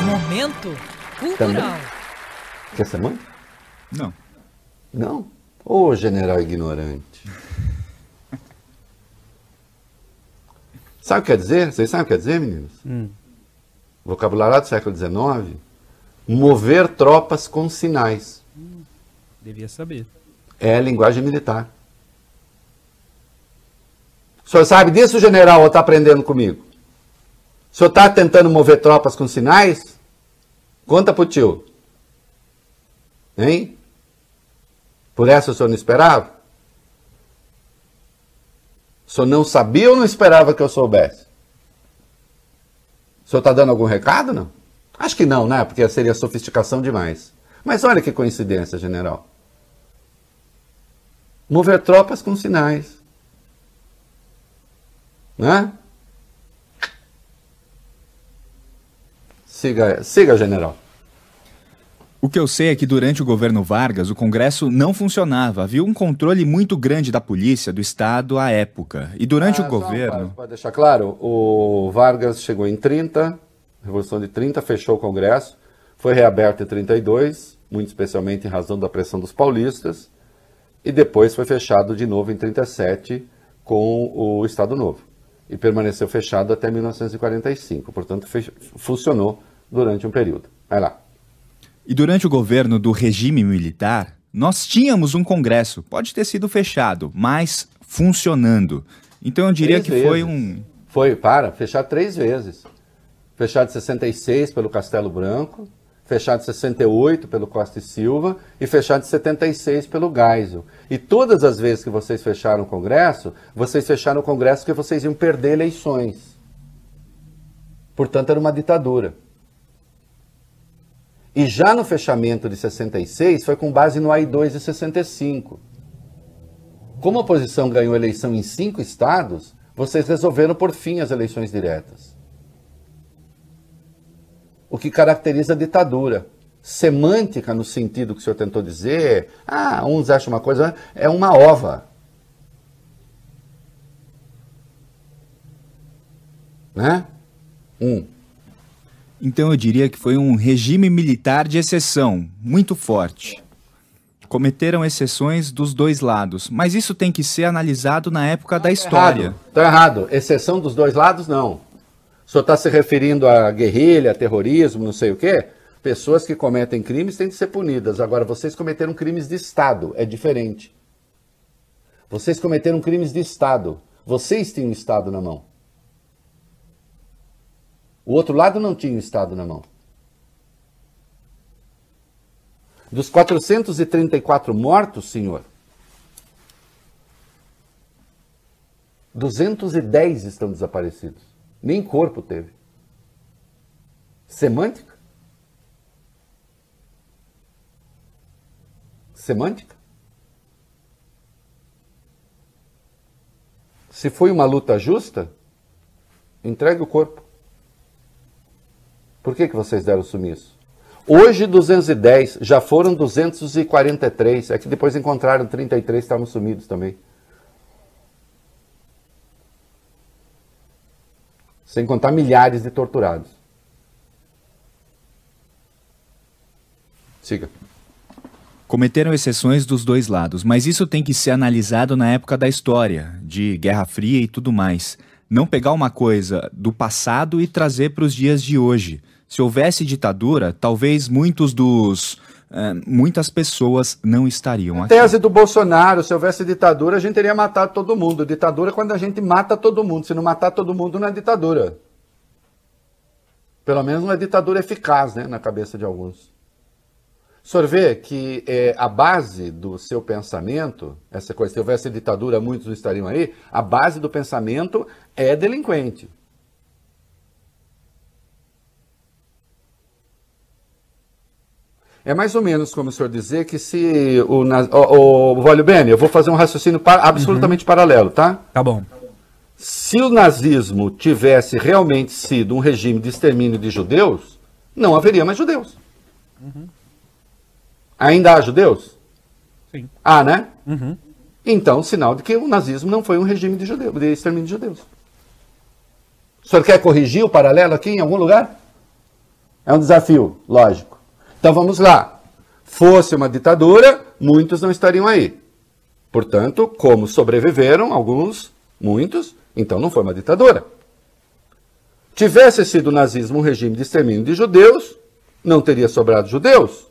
[SPEAKER 1] Momento cultural.
[SPEAKER 2] Quer semântica?
[SPEAKER 3] Não.
[SPEAKER 2] Não? Ô, oh, general ignorante. sabe o que quer dizer? Vocês sabem o que quer dizer, meninos? Hum. Vocabulário do século XIX. Mover tropas com sinais.
[SPEAKER 4] Devia saber.
[SPEAKER 2] É linguagem militar. O senhor sabe disso, general, ou está aprendendo comigo? O senhor está tentando mover tropas com sinais? Conta pro tio. Hein? Por essa o senhor não esperava? O senhor não sabia ou não esperava que eu soubesse? O senhor está dando algum recado, não? Acho que não, né? Porque seria sofisticação demais. Mas olha que coincidência, general. Mover tropas com sinais. Né? Siga, siga, general.
[SPEAKER 3] O que eu sei é que durante o governo Vargas o Congresso não funcionava. Havia um controle muito grande da polícia, do Estado à época. E durante ah, o governo.
[SPEAKER 2] Para deixar claro, o Vargas chegou em 30, Revolução de 30, fechou o Congresso, foi reaberto em 32, muito especialmente em razão da pressão dos paulistas, e depois foi fechado de novo em 37 com o Estado Novo. E permaneceu fechado até 1945. Portanto, funcionou durante um período. Vai lá.
[SPEAKER 3] E durante o governo do regime militar, nós tínhamos um Congresso, pode ter sido fechado, mas funcionando. Então eu diria três que vezes. foi um.
[SPEAKER 2] Foi, para, fechado três vezes. Fechado em 66 pelo Castelo Branco, fechado em 68 pelo Costa e Silva e fechado em 76 pelo Geisel. E todas as vezes que vocês fecharam o Congresso, vocês fecharam o Congresso porque vocês iam perder eleições. Portanto, era uma ditadura. E já no fechamento de 66 foi com base no AI2 de 65. Como a oposição ganhou eleição em cinco estados, vocês resolveram por fim as eleições diretas. O que caracteriza a ditadura. Semântica, no sentido que o senhor tentou dizer, ah, uns acham uma coisa, é uma ova. Né? Um.
[SPEAKER 3] Então eu diria que foi um regime militar de exceção, muito forte. Cometeram exceções dos dois lados, mas isso tem que ser analisado na época da história.
[SPEAKER 2] Está errado. errado. Exceção dos dois lados, não. Senhor está se referindo a guerrilha, terrorismo, não sei o quê? Pessoas que cometem crimes têm que ser punidas. Agora, vocês cometeram crimes de Estado, é diferente. Vocês cometeram crimes de Estado. Vocês tinham Estado na mão. O outro lado não tinha Estado na mão. Dos 434 mortos, senhor, 210 estão desaparecidos. Nem corpo teve. Semântica? Semântica? Se foi uma luta justa, entregue o corpo. Por que, que vocês deram sumiço? Hoje 210, já foram 243. É que depois encontraram 33 que estavam sumidos também. Sem contar milhares de torturados. Siga.
[SPEAKER 3] Cometeram exceções dos dois lados, mas isso tem que ser analisado na época da história, de Guerra Fria e tudo mais. Não pegar uma coisa do passado e trazer para os dias de hoje. Se houvesse ditadura, talvez muitos dos. Uh, muitas pessoas não estariam
[SPEAKER 2] aqui. Tese do Bolsonaro: se houvesse ditadura, a gente teria matado todo mundo. Ditadura é quando a gente mata todo mundo. Se não matar todo mundo, não é ditadura. Pelo menos não é ditadura eficaz, né, na cabeça de alguns. O senhor vê que é, a base do seu pensamento, essa coisa, se houvesse ditadura, muitos não estariam aí, a base do pensamento é delinquente. É mais ou menos como o senhor dizer que se o, o, o Vólio Bene, eu vou fazer um raciocínio par, absolutamente uhum. paralelo, tá?
[SPEAKER 4] Tá bom.
[SPEAKER 2] Se o nazismo tivesse realmente sido um regime de extermínio de judeus, não haveria mais judeus. Uhum. Ainda há judeus?
[SPEAKER 4] Sim.
[SPEAKER 2] Há, né? Uhum. Então, sinal de que o nazismo não foi um regime de, judeu, de extermínio de judeus. O senhor quer corrigir o paralelo aqui em algum lugar? É um desafio, lógico. Então vamos lá. Fosse uma ditadura, muitos não estariam aí. Portanto, como sobreviveram alguns, muitos, então não foi uma ditadura. Tivesse sido o nazismo um regime de extermínio de judeus, não teria sobrado judeus.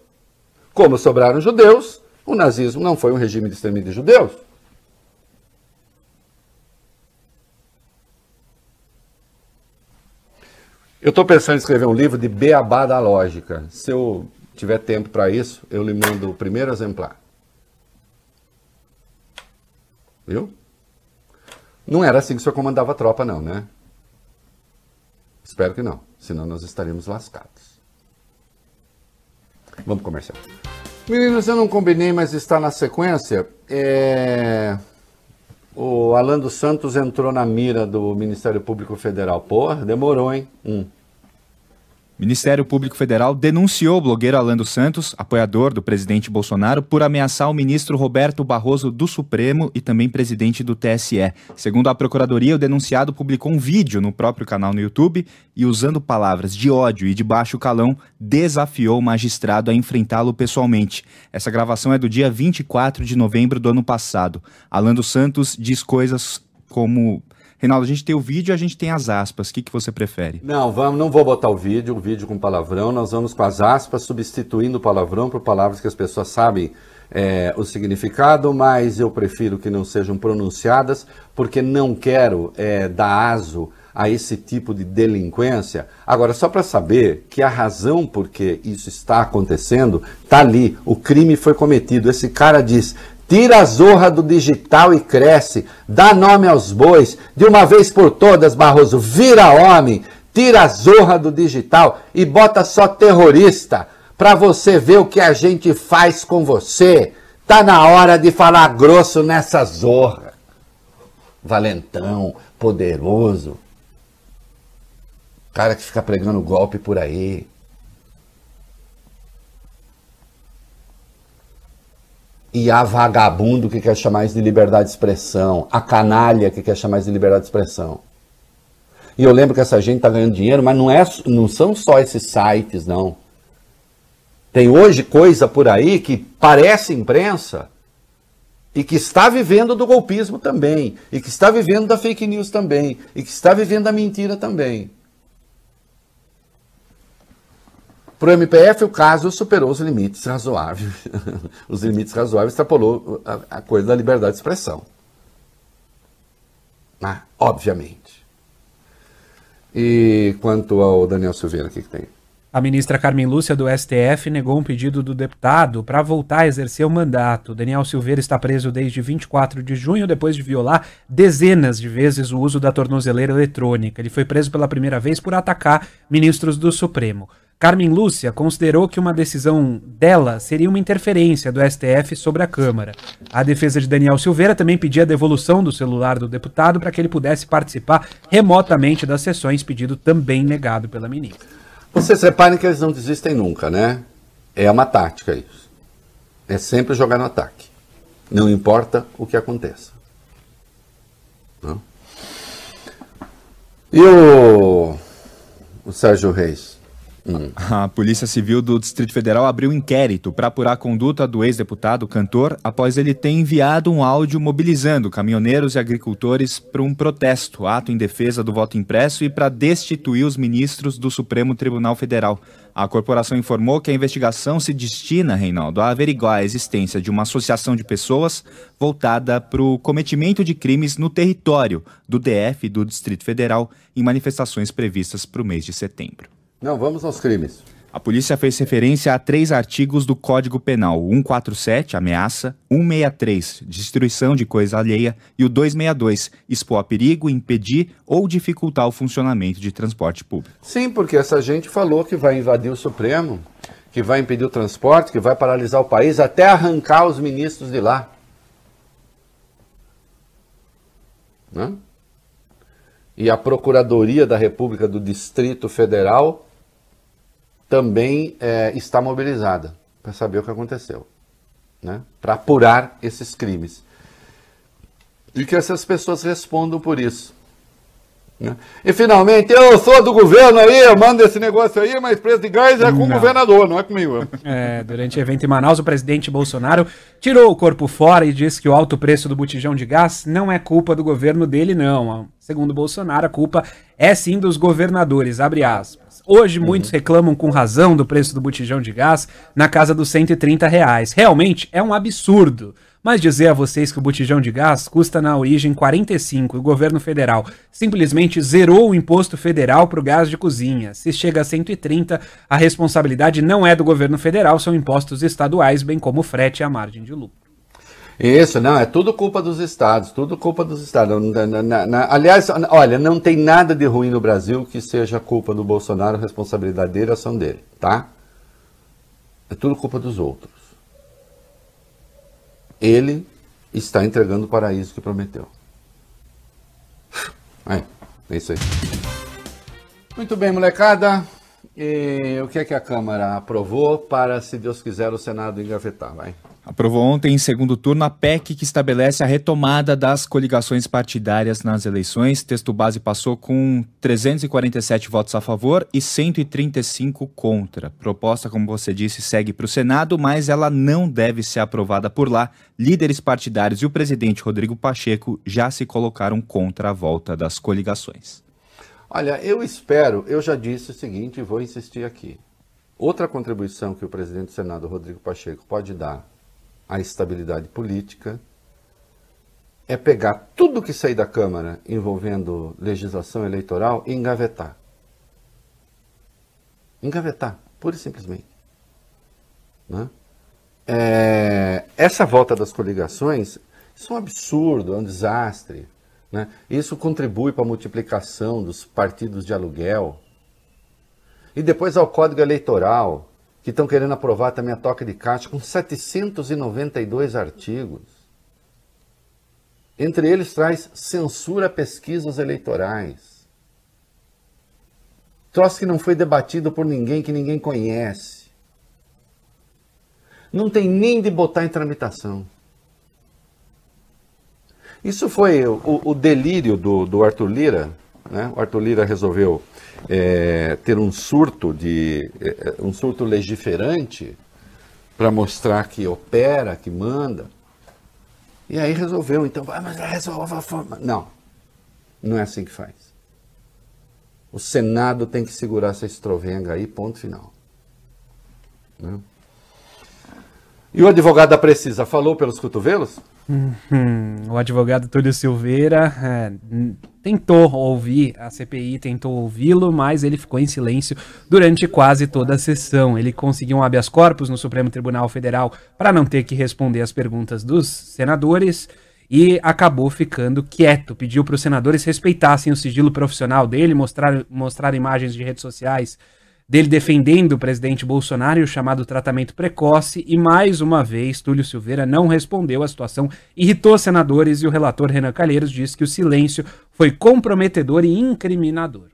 [SPEAKER 2] Como sobraram judeus, o nazismo não foi um regime de extermínio de judeus. Eu estou pensando em escrever um livro de beabá da lógica. Se eu tiver tempo para isso, eu lhe mando o primeiro exemplar. Viu? Não era assim que o senhor comandava a tropa, não, né? Espero que não, senão nós estaríamos lascados. Vamos comercial. Meninos, eu não combinei, mas está na sequência. É... O Alan dos Santos entrou na mira do Ministério Público Federal. Porra, demorou, hein? Hum.
[SPEAKER 3] Ministério Público Federal denunciou o blogueiro Alan dos Santos, apoiador do presidente Bolsonaro, por ameaçar o ministro Roberto Barroso do Supremo e também presidente do TSE. Segundo a Procuradoria, o denunciado publicou um vídeo no próprio canal no YouTube e, usando palavras de ódio e de baixo calão, desafiou o magistrado a enfrentá-lo pessoalmente. Essa gravação é do dia 24 de novembro do ano passado. Alan dos Santos diz coisas como Reinaldo, a gente tem o vídeo e a gente tem as aspas. O que, que você prefere?
[SPEAKER 2] Não, vamos, não vou botar o vídeo, o vídeo com palavrão. Nós vamos com as aspas, substituindo o palavrão por palavras que as pessoas sabem é, o significado, mas eu prefiro que não sejam pronunciadas, porque não quero é, dar aso a esse tipo de delinquência. Agora, só para saber que a razão por que isso está acontecendo está ali. O crime foi cometido. Esse cara diz: Tira a zorra do digital e cresce. Dá nome aos bois. De uma vez por todas, Barroso, vira homem. Tira a zorra do digital e bota só terrorista. Para você ver o que a gente faz com você. Tá na hora de falar grosso nessa zorra. Valentão, poderoso. Cara que fica pregando golpe por aí. E a vagabundo que quer chamar isso de liberdade de expressão, a canalha que quer chamar isso de liberdade de expressão. E eu lembro que essa gente está ganhando dinheiro, mas não, é, não são só esses sites, não. Tem hoje coisa por aí que parece imprensa e que está vivendo do golpismo também, e que está vivendo da fake news também, e que está vivendo da mentira também. Para o MPF, o caso superou os limites razoáveis. os limites razoáveis extrapolou a, a coisa da liberdade de expressão. Ah, obviamente. E quanto ao Daniel Silveira, o que, que tem?
[SPEAKER 4] A ministra Carmen Lúcia do STF negou um pedido do deputado para voltar a exercer o mandato. Daniel Silveira está preso desde 24 de junho, depois de violar dezenas de vezes o uso da tornozeleira eletrônica. Ele foi preso pela primeira vez por atacar ministros do Supremo. Carmen Lúcia considerou que uma decisão dela seria uma interferência do STF sobre a Câmara. A defesa de Daniel Silveira também pedia a devolução do celular do deputado para que ele pudesse participar remotamente das sessões, pedido também negado pela ministra.
[SPEAKER 2] Vocês reparem que eles não desistem nunca, né? É uma tática isso. É sempre jogar no ataque. Não importa o que aconteça. Não? E o, o Sérgio Reis?
[SPEAKER 3] A Polícia Civil do Distrito Federal abriu inquérito para apurar a conduta do ex-deputado cantor após ele ter enviado um áudio mobilizando caminhoneiros e agricultores para um protesto, ato em defesa do voto impresso e para destituir os ministros do Supremo Tribunal Federal. A corporação informou que a investigação se destina, Reinaldo, a averiguar a existência de uma associação de pessoas voltada para o cometimento de crimes no território do DF e do Distrito Federal em manifestações previstas para o mês de setembro.
[SPEAKER 2] Não, vamos aos crimes.
[SPEAKER 3] A polícia fez referência a três artigos do Código Penal: 147, ameaça, 163, destruição de coisa alheia, e o 262, expor a perigo, impedir ou dificultar o funcionamento de transporte público.
[SPEAKER 2] Sim, porque essa gente falou que vai invadir o Supremo, que vai impedir o transporte, que vai paralisar o país, até arrancar os ministros de lá. Né? E a Procuradoria da República do Distrito Federal também é, está mobilizada para saber o que aconteceu, né? para apurar esses crimes. E que essas pessoas respondam por isso. Né? E finalmente, eu sou do governo aí, eu mando esse negócio aí, mas preço de gás é com não. o governador, não é comigo.
[SPEAKER 4] É, durante o evento em Manaus, o presidente Bolsonaro tirou o corpo fora e disse que o alto preço do botijão de gás não é culpa do governo dele, não. Segundo Bolsonaro, a culpa é sim dos governadores, abre aspas. Hoje uhum. muitos reclamam com razão do preço do botijão de gás na casa dos 130 reais. Realmente é um absurdo. Mas dizer a vocês que o botijão de gás custa na origem 45 e o governo federal simplesmente zerou o imposto federal para o gás de cozinha. Se chega a 130, a responsabilidade não é do governo federal, são impostos estaduais, bem como o frete e a margem de lucro.
[SPEAKER 2] Isso, não, é tudo culpa dos estados, tudo culpa dos estados. Na, na, na, aliás, olha, não tem nada de ruim no Brasil que seja culpa do Bolsonaro, responsabilidade dele, ação dele, tá? É tudo culpa dos outros. Ele está entregando o paraíso que prometeu. É, é isso aí. Muito bem, molecada. E o que é que a Câmara aprovou para, se Deus quiser, o Senado engavetar, vai?
[SPEAKER 3] Aprovou ontem, em segundo turno, a PEC que estabelece a retomada das coligações partidárias nas eleições. Texto base passou com 347 votos a favor e 135 contra. Proposta, como você disse, segue para o Senado, mas ela não deve ser aprovada por lá. Líderes partidários e o presidente Rodrigo Pacheco já se colocaram contra a volta das coligações.
[SPEAKER 2] Olha, eu espero, eu já disse o seguinte e vou insistir aqui. Outra contribuição que o presidente do Senado, Rodrigo Pacheco, pode dar a estabilidade política, é pegar tudo que sair da Câmara envolvendo legislação eleitoral e engavetar. Engavetar, pura e simplesmente. Né? É, essa volta das coligações, isso é um absurdo, é um desastre. Né? Isso contribui para a multiplicação dos partidos de aluguel. E depois ao Código Eleitoral, que estão querendo aprovar também a toca de caixa com 792 artigos. Entre eles traz censura a pesquisas eleitorais. Troço que não foi debatido por ninguém que ninguém conhece. Não tem nem de botar em tramitação. Isso foi o, o delírio do, do Arthur Lira. Né? O Arthur Lira resolveu é, ter um surto de é, um surto legiferante para mostrar que opera, que manda. E aí resolveu, então, ah, mas resolve a forma. Não, não é assim que faz. O Senado tem que segurar essa estrovenga aí, ponto final. Né? E o advogado da Precisa falou pelos cotovelos?
[SPEAKER 4] Uhum. O advogado Túlio Silveira é, tentou ouvir a CPI, tentou ouvi-lo, mas ele ficou em silêncio durante quase toda a sessão. Ele conseguiu um habeas corpus no Supremo Tribunal Federal para não ter que responder as perguntas dos senadores e acabou ficando quieto. Pediu para os senadores respeitassem o sigilo profissional dele, mostrar, mostrar imagens de redes sociais dele defendendo o presidente Bolsonaro e o chamado tratamento precoce, e mais uma vez Túlio Silveira não respondeu à situação, irritou senadores e o relator Renan Calheiros disse que o silêncio foi comprometedor e incriminador.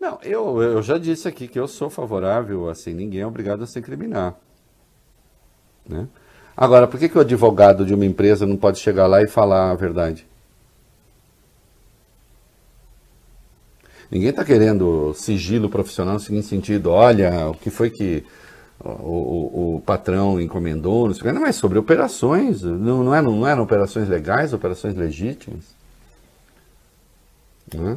[SPEAKER 2] Não, eu, eu já disse aqui que eu sou favorável, assim, ninguém é obrigado a se incriminar. Né? Agora, por que, que o advogado de uma empresa não pode chegar lá e falar a verdade? Ninguém está querendo sigilo profissional no seguinte sentido, olha, o que foi que o, o, o patrão encomendou, não, sei, não é sobre operações, não, não, eram, não eram operações legais, operações legítimas. Né?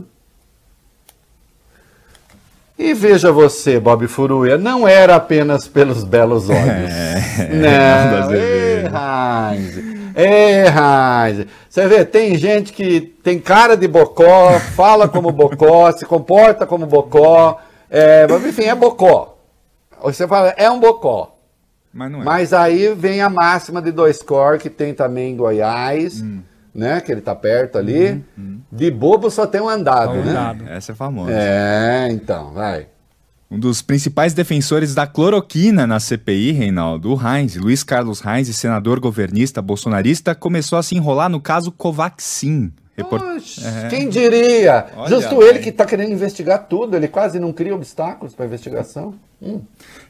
[SPEAKER 2] E veja você, Bob Furuia, não era apenas pelos belos olhos. É, não, é, é, Heinz. Você vê, tem gente que tem cara de bocó, fala como bocó, se comporta como bocó, é, mas enfim, é bocó. Você fala, é um bocó. Mas, não é. mas aí vem a máxima de dois cor, que tem também em Goiás, hum. né? Que ele tá perto ali. Hum, hum. De bobo só tem um andado, um né? Andado.
[SPEAKER 3] Essa é famosa.
[SPEAKER 2] É, então, vai.
[SPEAKER 3] Um dos principais defensores da cloroquina na CPI, Reinaldo, Heinz, Luiz Carlos Heinz, senador governista bolsonarista, começou a se enrolar no caso Covaxin.
[SPEAKER 2] Report... É. Quem diria? Olha, Justo ele que está querendo investigar tudo, ele quase não cria obstáculos para a investigação. Hum.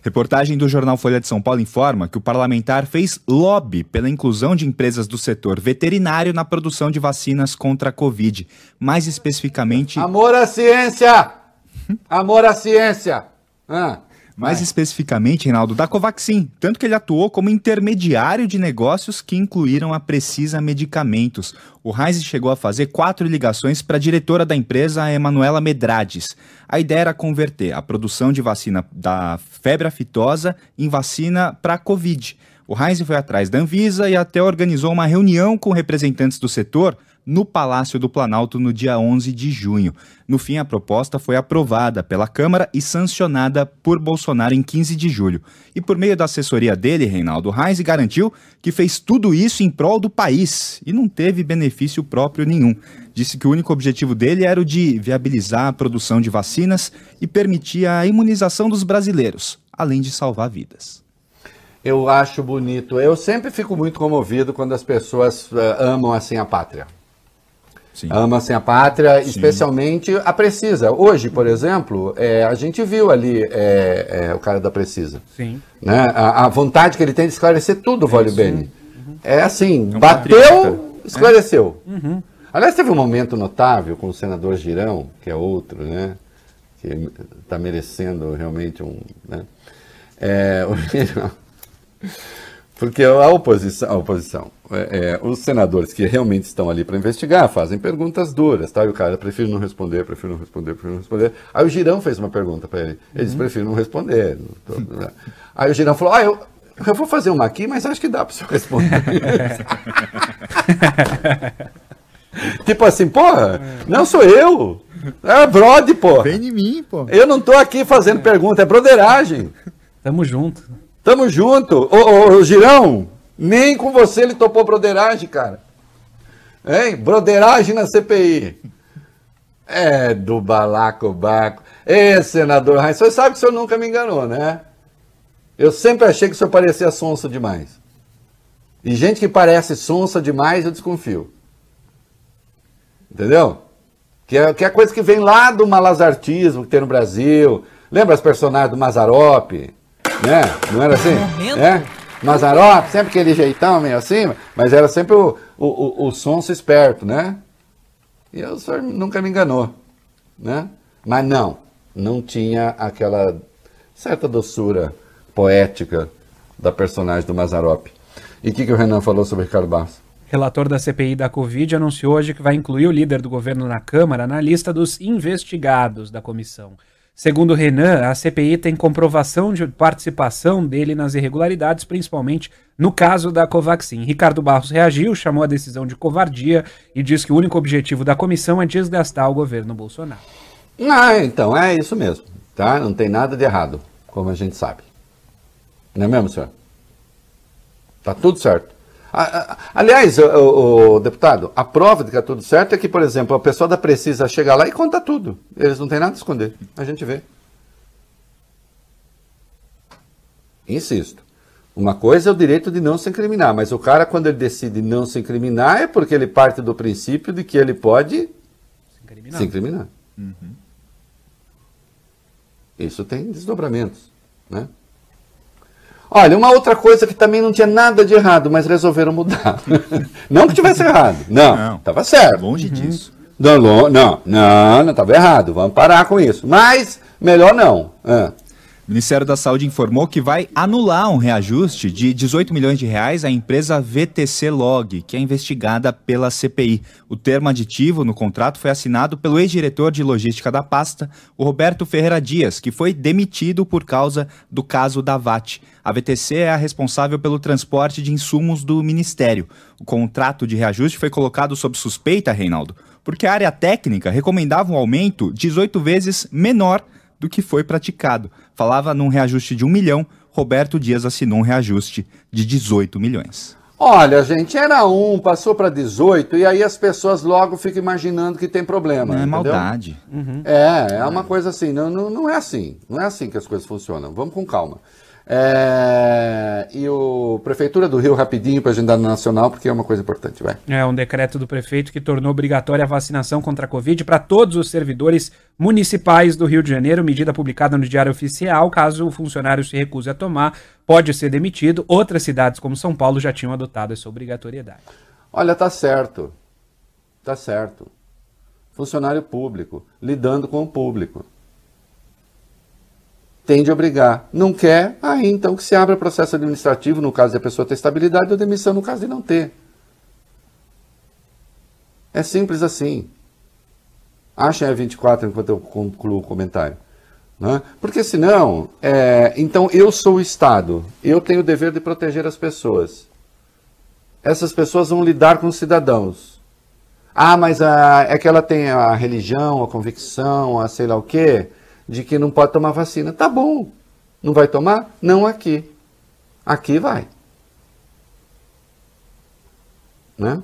[SPEAKER 3] Reportagem do jornal Folha de São Paulo informa que o parlamentar fez lobby pela inclusão de empresas do setor veterinário na produção de vacinas contra a Covid. Mais especificamente.
[SPEAKER 2] Amor à ciência! Amor à ciência. Ah,
[SPEAKER 3] mais vai. especificamente, Reinaldo, da Covaxin, tanto que ele atuou como intermediário de negócios que incluíram a Precisa Medicamentos. O Heinz chegou a fazer quatro ligações para a diretora da empresa, a Emanuela Medrades. A ideia era converter a produção de vacina da febre aftosa em vacina para a Covid. O Heinz foi atrás da Anvisa e até organizou uma reunião com representantes do setor no Palácio do Planalto no dia 11 de junho. No fim, a proposta foi aprovada pela Câmara e sancionada por Bolsonaro em 15 de julho. E por meio da assessoria dele, Reinaldo Reis garantiu que fez tudo isso em prol do país e não teve benefício próprio nenhum. Disse que o único objetivo dele era o de viabilizar a produção de vacinas e permitir a imunização dos brasileiros, além de salvar vidas.
[SPEAKER 2] Eu acho bonito. Eu sempre fico muito comovido quando as pessoas uh, amam assim a pátria. Sim. Amam assim a pátria, Sim. especialmente a Precisa. Hoje, por exemplo, é, a gente viu ali é, é, o cara da Precisa. Sim. Né? A, a, vontade que ele tem de esclarecer tudo, Vale Bene. Uhum. É assim, é um bateu, patriota. esclareceu. Uhum. Aliás, teve um momento notável com o senador Girão, que é outro, né? Que está merecendo realmente um. Né? É, o Girão. Porque a oposição, a oposição é, é, os senadores que realmente estão ali para investigar fazem perguntas duras, tá? E o cara prefere não responder, prefere não responder, prefere não responder. Aí o Girão fez uma pergunta para ele. Ele uhum. disse: prefere não responder. Aí o Girão falou: ah, eu, eu vou fazer uma aqui, mas acho que dá para você responder. tipo assim, porra, não sou eu. É brode, porra.
[SPEAKER 3] Vem em mim, pô.
[SPEAKER 2] Eu não tô aqui fazendo pergunta, é broderagem.
[SPEAKER 4] Tamo junto.
[SPEAKER 2] Tamo junto. Ô, ô, ô, Girão, nem com você ele topou broderagem, cara. Hein? Broderagem na CPI. É do balacobaco. Ê, senador Heinz, você sabe que o senhor nunca me enganou, né? Eu sempre achei que o senhor parecia sonso demais. E gente que parece sonsa demais, eu desconfio. Entendeu? Que é, que é coisa que vem lá do malazartismo que tem no Brasil. Lembra as personagens do Mazarop? Né? Não era assim? É? Mazarop, sempre aquele jeitão meio assim, mas era sempre o, o, o, o sonso esperto, né? E o senhor nunca me enganou, né? Mas não, não tinha aquela certa doçura poética da personagem do Mazarop. E o que, que o Renan falou sobre Ricardo Barros?
[SPEAKER 4] Relator da CPI da Covid anunciou hoje que vai incluir o líder do governo na Câmara na lista dos investigados da comissão. Segundo Renan, a CPI tem comprovação de participação dele nas irregularidades, principalmente no caso da Covaxin. Ricardo Barros reagiu, chamou a decisão de covardia e disse que o único objetivo da comissão é desgastar o governo Bolsonaro.
[SPEAKER 2] Ah, então, é isso mesmo. Tá? Não tem nada de errado, como a gente sabe. Não é mesmo, senhor? Tá tudo certo. Aliás, o, o, deputado, a prova de que é tudo certo é que, por exemplo, a pessoa da Precisa chega lá e conta tudo. Eles não têm nada a esconder. A gente vê. Insisto. Uma coisa é o direito de não se incriminar, mas o cara, quando ele decide não se incriminar, é porque ele parte do princípio de que ele pode se incriminar. Se incriminar. Uhum. Isso tem desdobramentos. Né? Olha, uma outra coisa que também não tinha nada de errado, mas resolveram mudar. não que tivesse errado. Não, estava certo.
[SPEAKER 3] Longe uhum. disso.
[SPEAKER 2] Não, não, não, não, estava errado. Vamos parar com isso. Mas melhor não. Ah.
[SPEAKER 3] O Ministério da Saúde informou que vai anular um reajuste de 18 milhões de reais à empresa VTC Log, que é investigada pela CPI. O termo aditivo no contrato foi assinado pelo ex-diretor de logística da pasta, o Roberto Ferreira Dias, que foi demitido por causa do caso da VAT. A VTC é a responsável pelo transporte de insumos do Ministério. O contrato de reajuste foi colocado sob suspeita, Reinaldo, porque a área técnica recomendava um aumento 18 vezes menor do que foi praticado. Falava num reajuste de 1 milhão, Roberto Dias assinou um reajuste de 18 milhões.
[SPEAKER 2] Olha, gente, era um, passou para 18, e aí as pessoas logo ficam imaginando que tem problema.
[SPEAKER 3] Não é maldade.
[SPEAKER 2] Uhum. É, é uma coisa assim, não, não, não é assim. Não é assim que as coisas funcionam. Vamos com calma. É, e o Prefeitura do Rio, rapidinho para a agenda nacional, porque é uma coisa importante, vai.
[SPEAKER 4] É um decreto do prefeito que tornou obrigatória a vacinação contra a Covid para todos os servidores municipais do Rio de Janeiro, medida publicada no Diário Oficial. Caso o funcionário se recuse a tomar, pode ser demitido. Outras cidades, como São Paulo, já tinham adotado essa obrigatoriedade.
[SPEAKER 2] Olha, tá certo. Tá certo. Funcionário público, lidando com o público tem de obrigar. Não quer, aí então que se abra processo administrativo no caso de a pessoa ter estabilidade ou demissão no caso de não ter. É simples assim. Achem a 24 enquanto eu concluo o comentário. Né? Porque senão, é, então eu sou o Estado, eu tenho o dever de proteger as pessoas. Essas pessoas vão lidar com os cidadãos. Ah, mas a, é que ela tem a religião, a convicção, a sei lá o quê, de que não pode tomar vacina. Tá bom. Não vai tomar? Não aqui. Aqui vai. Né?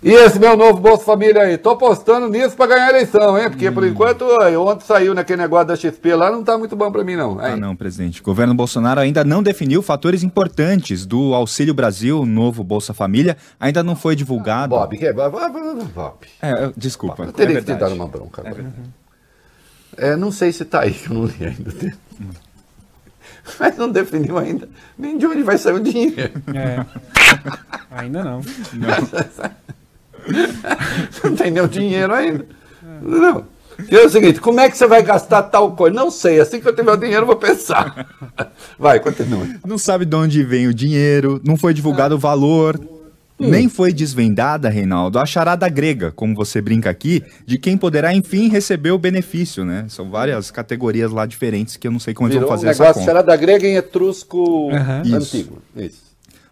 [SPEAKER 2] E esse meu novo Bolsa Família aí? Tô apostando nisso para ganhar a eleição, hein? Porque hum. por enquanto, ontem saiu naquele negócio da XP lá, não tá muito bom para mim, não.
[SPEAKER 3] Aí. Ah, não, presidente. O governo Bolsonaro ainda não definiu fatores importantes do Auxílio Brasil, novo Bolsa Família. Ainda não foi divulgado.
[SPEAKER 2] Bob, que é? Bob. Bob.
[SPEAKER 3] É, desculpa.
[SPEAKER 2] eu teria é que te dar uma bronca agora. É, é, não sei se tá aí, que eu não li ainda. Mas não definiu ainda nem de onde vai sair o dinheiro.
[SPEAKER 4] É. Ainda não.
[SPEAKER 2] não. não tem nem o dinheiro ainda. Não. E é o seguinte, como é que você vai gastar tal coisa? Não sei, assim que eu tiver o dinheiro eu vou pensar. Vai, continua.
[SPEAKER 3] Não sabe de onde vem o dinheiro, não foi divulgado o valor, Hum. Nem foi desvendada, Reinaldo, a charada grega, como você brinca aqui, de quem poderá, enfim, receber o benefício, né? São várias categorias lá diferentes que eu não sei como Virou eles vão fazer um essa
[SPEAKER 2] negócio, charada grega em etrusco uhum. antigo. Isso.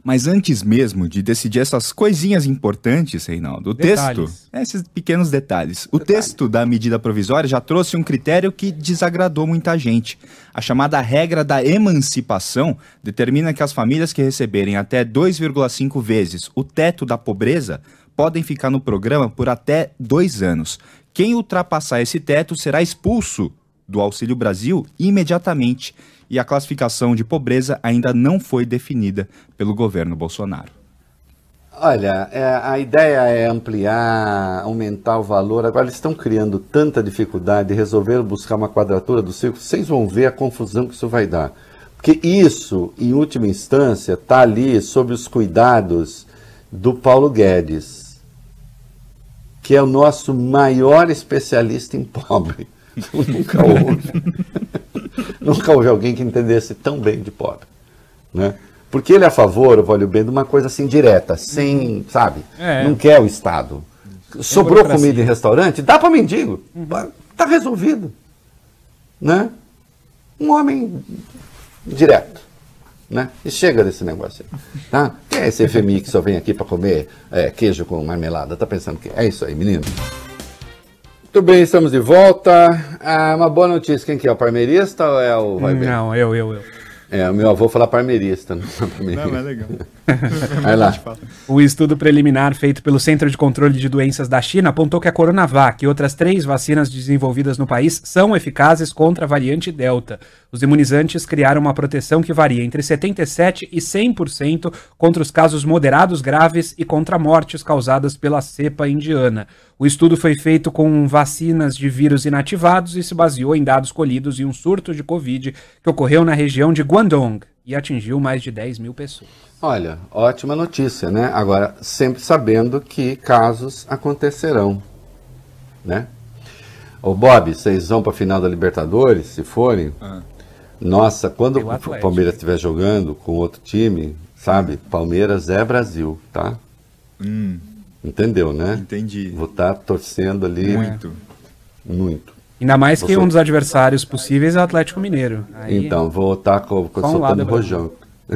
[SPEAKER 3] Mas antes mesmo de decidir essas coisinhas importantes, Reinaldo, o detalhes. texto, esses pequenos detalhes, o texto da medida provisória já trouxe um critério que desagradou muita gente. A chamada regra da emancipação determina que as famílias que receberem até 2,5 vezes o teto da pobreza podem ficar no programa por até dois anos. Quem ultrapassar esse teto será expulso do Auxílio Brasil imediatamente e a classificação de pobreza ainda não foi definida pelo governo Bolsonaro.
[SPEAKER 2] Olha, é, a ideia é ampliar, aumentar o valor. Agora eles estão criando tanta dificuldade, resolveram buscar uma quadratura do círculo. Vocês vão ver a confusão que isso vai dar. Porque isso, em última instância, está ali sob os cuidados do Paulo Guedes, que é o nosso maior especialista em pobre. Nunca houve. Nunca houve alguém que entendesse tão bem de pobre. Né? Porque ele é a favor, o bem, de uma coisa assim direta, sem, sabe? É. Não quer o Estado. Sobrou comida em restaurante? Dá para mendigo. Uhum. Tá resolvido. Né? Um homem direto. Né? E chega desse negócio aí. Tá? Quem é esse FMI que só vem aqui para comer é, queijo com marmelada? Tá pensando que é isso aí, menino? Muito bem, estamos de volta. Ah, uma boa notícia, quem que é? O parmeirista ou é o
[SPEAKER 4] Vai Bem? Não, eu, eu, eu.
[SPEAKER 2] É, o meu avô fala parmeirista, não é parmeirista. Não, é legal.
[SPEAKER 4] Vai lá. O estudo preliminar feito pelo Centro de Controle de Doenças da China apontou que a Coronavac e outras três vacinas desenvolvidas no país são eficazes contra a variante Delta. Os imunizantes criaram uma proteção que varia entre 77% e 100% contra os casos moderados graves e contra mortes causadas pela cepa indiana. O estudo foi feito com vacinas de vírus inativados e se baseou em dados colhidos em um surto de Covid que ocorreu na região de Guangdong e atingiu mais de 10 mil pessoas.
[SPEAKER 2] Olha, ótima notícia, né? Agora, sempre sabendo que casos acontecerão, né? Ô Bob, vocês vão para a final da Libertadores, se forem? Ah. Nossa, quando o Palmeiras estiver jogando com outro time, sabe? Palmeiras é Brasil, tá? Hum. Entendeu, né?
[SPEAKER 3] Entendi.
[SPEAKER 2] Vou estar tá torcendo ali.
[SPEAKER 3] Muito.
[SPEAKER 2] Muito.
[SPEAKER 4] Ainda mais que um dos adversários possíveis é o Atlético Mineiro.
[SPEAKER 2] Aí... Então, vou estar tá com, com um soltando rojão.